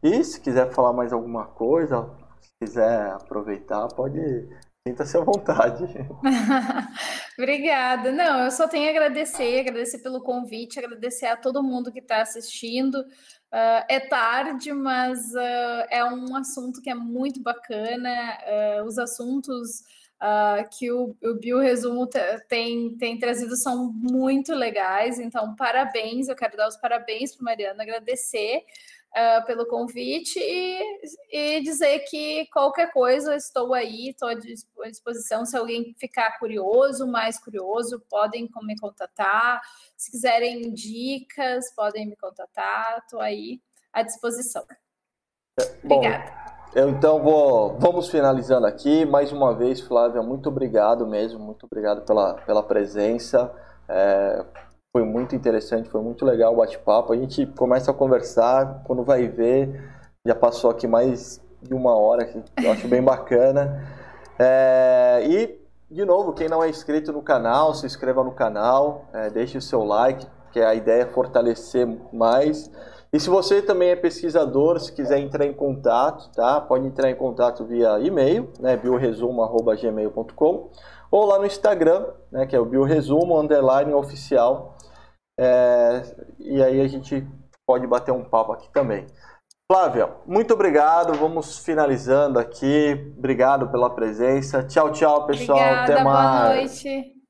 E se quiser falar mais alguma coisa, se quiser aproveitar, pode Sinta-se à vontade. Obrigada. Não, eu só tenho a agradecer, agradecer pelo convite, agradecer a todo mundo que está assistindo. Uh, é tarde, mas uh, é um assunto que é muito bacana. Uh, os assuntos que o, o Bioresumo tem, tem trazido são muito legais. Então, parabéns. Eu quero dar os parabéns para Mariana, agradecer uh, pelo convite e, e, dizer que qualquer coisa estou aí, estou à disposição. Se alguém ficar curioso, mais curioso, podem me contatar. Se quiserem dicas, podem me contatar. Estou aí à disposição. Obrigada. Bom, eu então vou, vamos finalizando aqui. Mais uma vez, Flávia, muito obrigado mesmo, muito obrigado pela, pela presença. É, foi muito interessante, foi muito legal o bate-papo. A gente começa a conversar, quando vai ver, já passou aqui mais de uma hora, que eu acho bem bacana. É, e, de novo, quem não é inscrito no canal, se inscreva no canal, é, deixe o seu like, que a ideia é fortalecer mais. E se você também é pesquisador, se quiser entrar em contato, tá? Pode entrar em contato via e-mail, né? bioresumo.gmail.com ou lá no Instagram, né? Que é o bioresumo underline oficial. É, e aí a gente pode bater um papo aqui também. Flávia, muito obrigado. Vamos finalizando aqui. Obrigado pela presença. Tchau, tchau, pessoal. Obrigada, Até mais. Boa noite.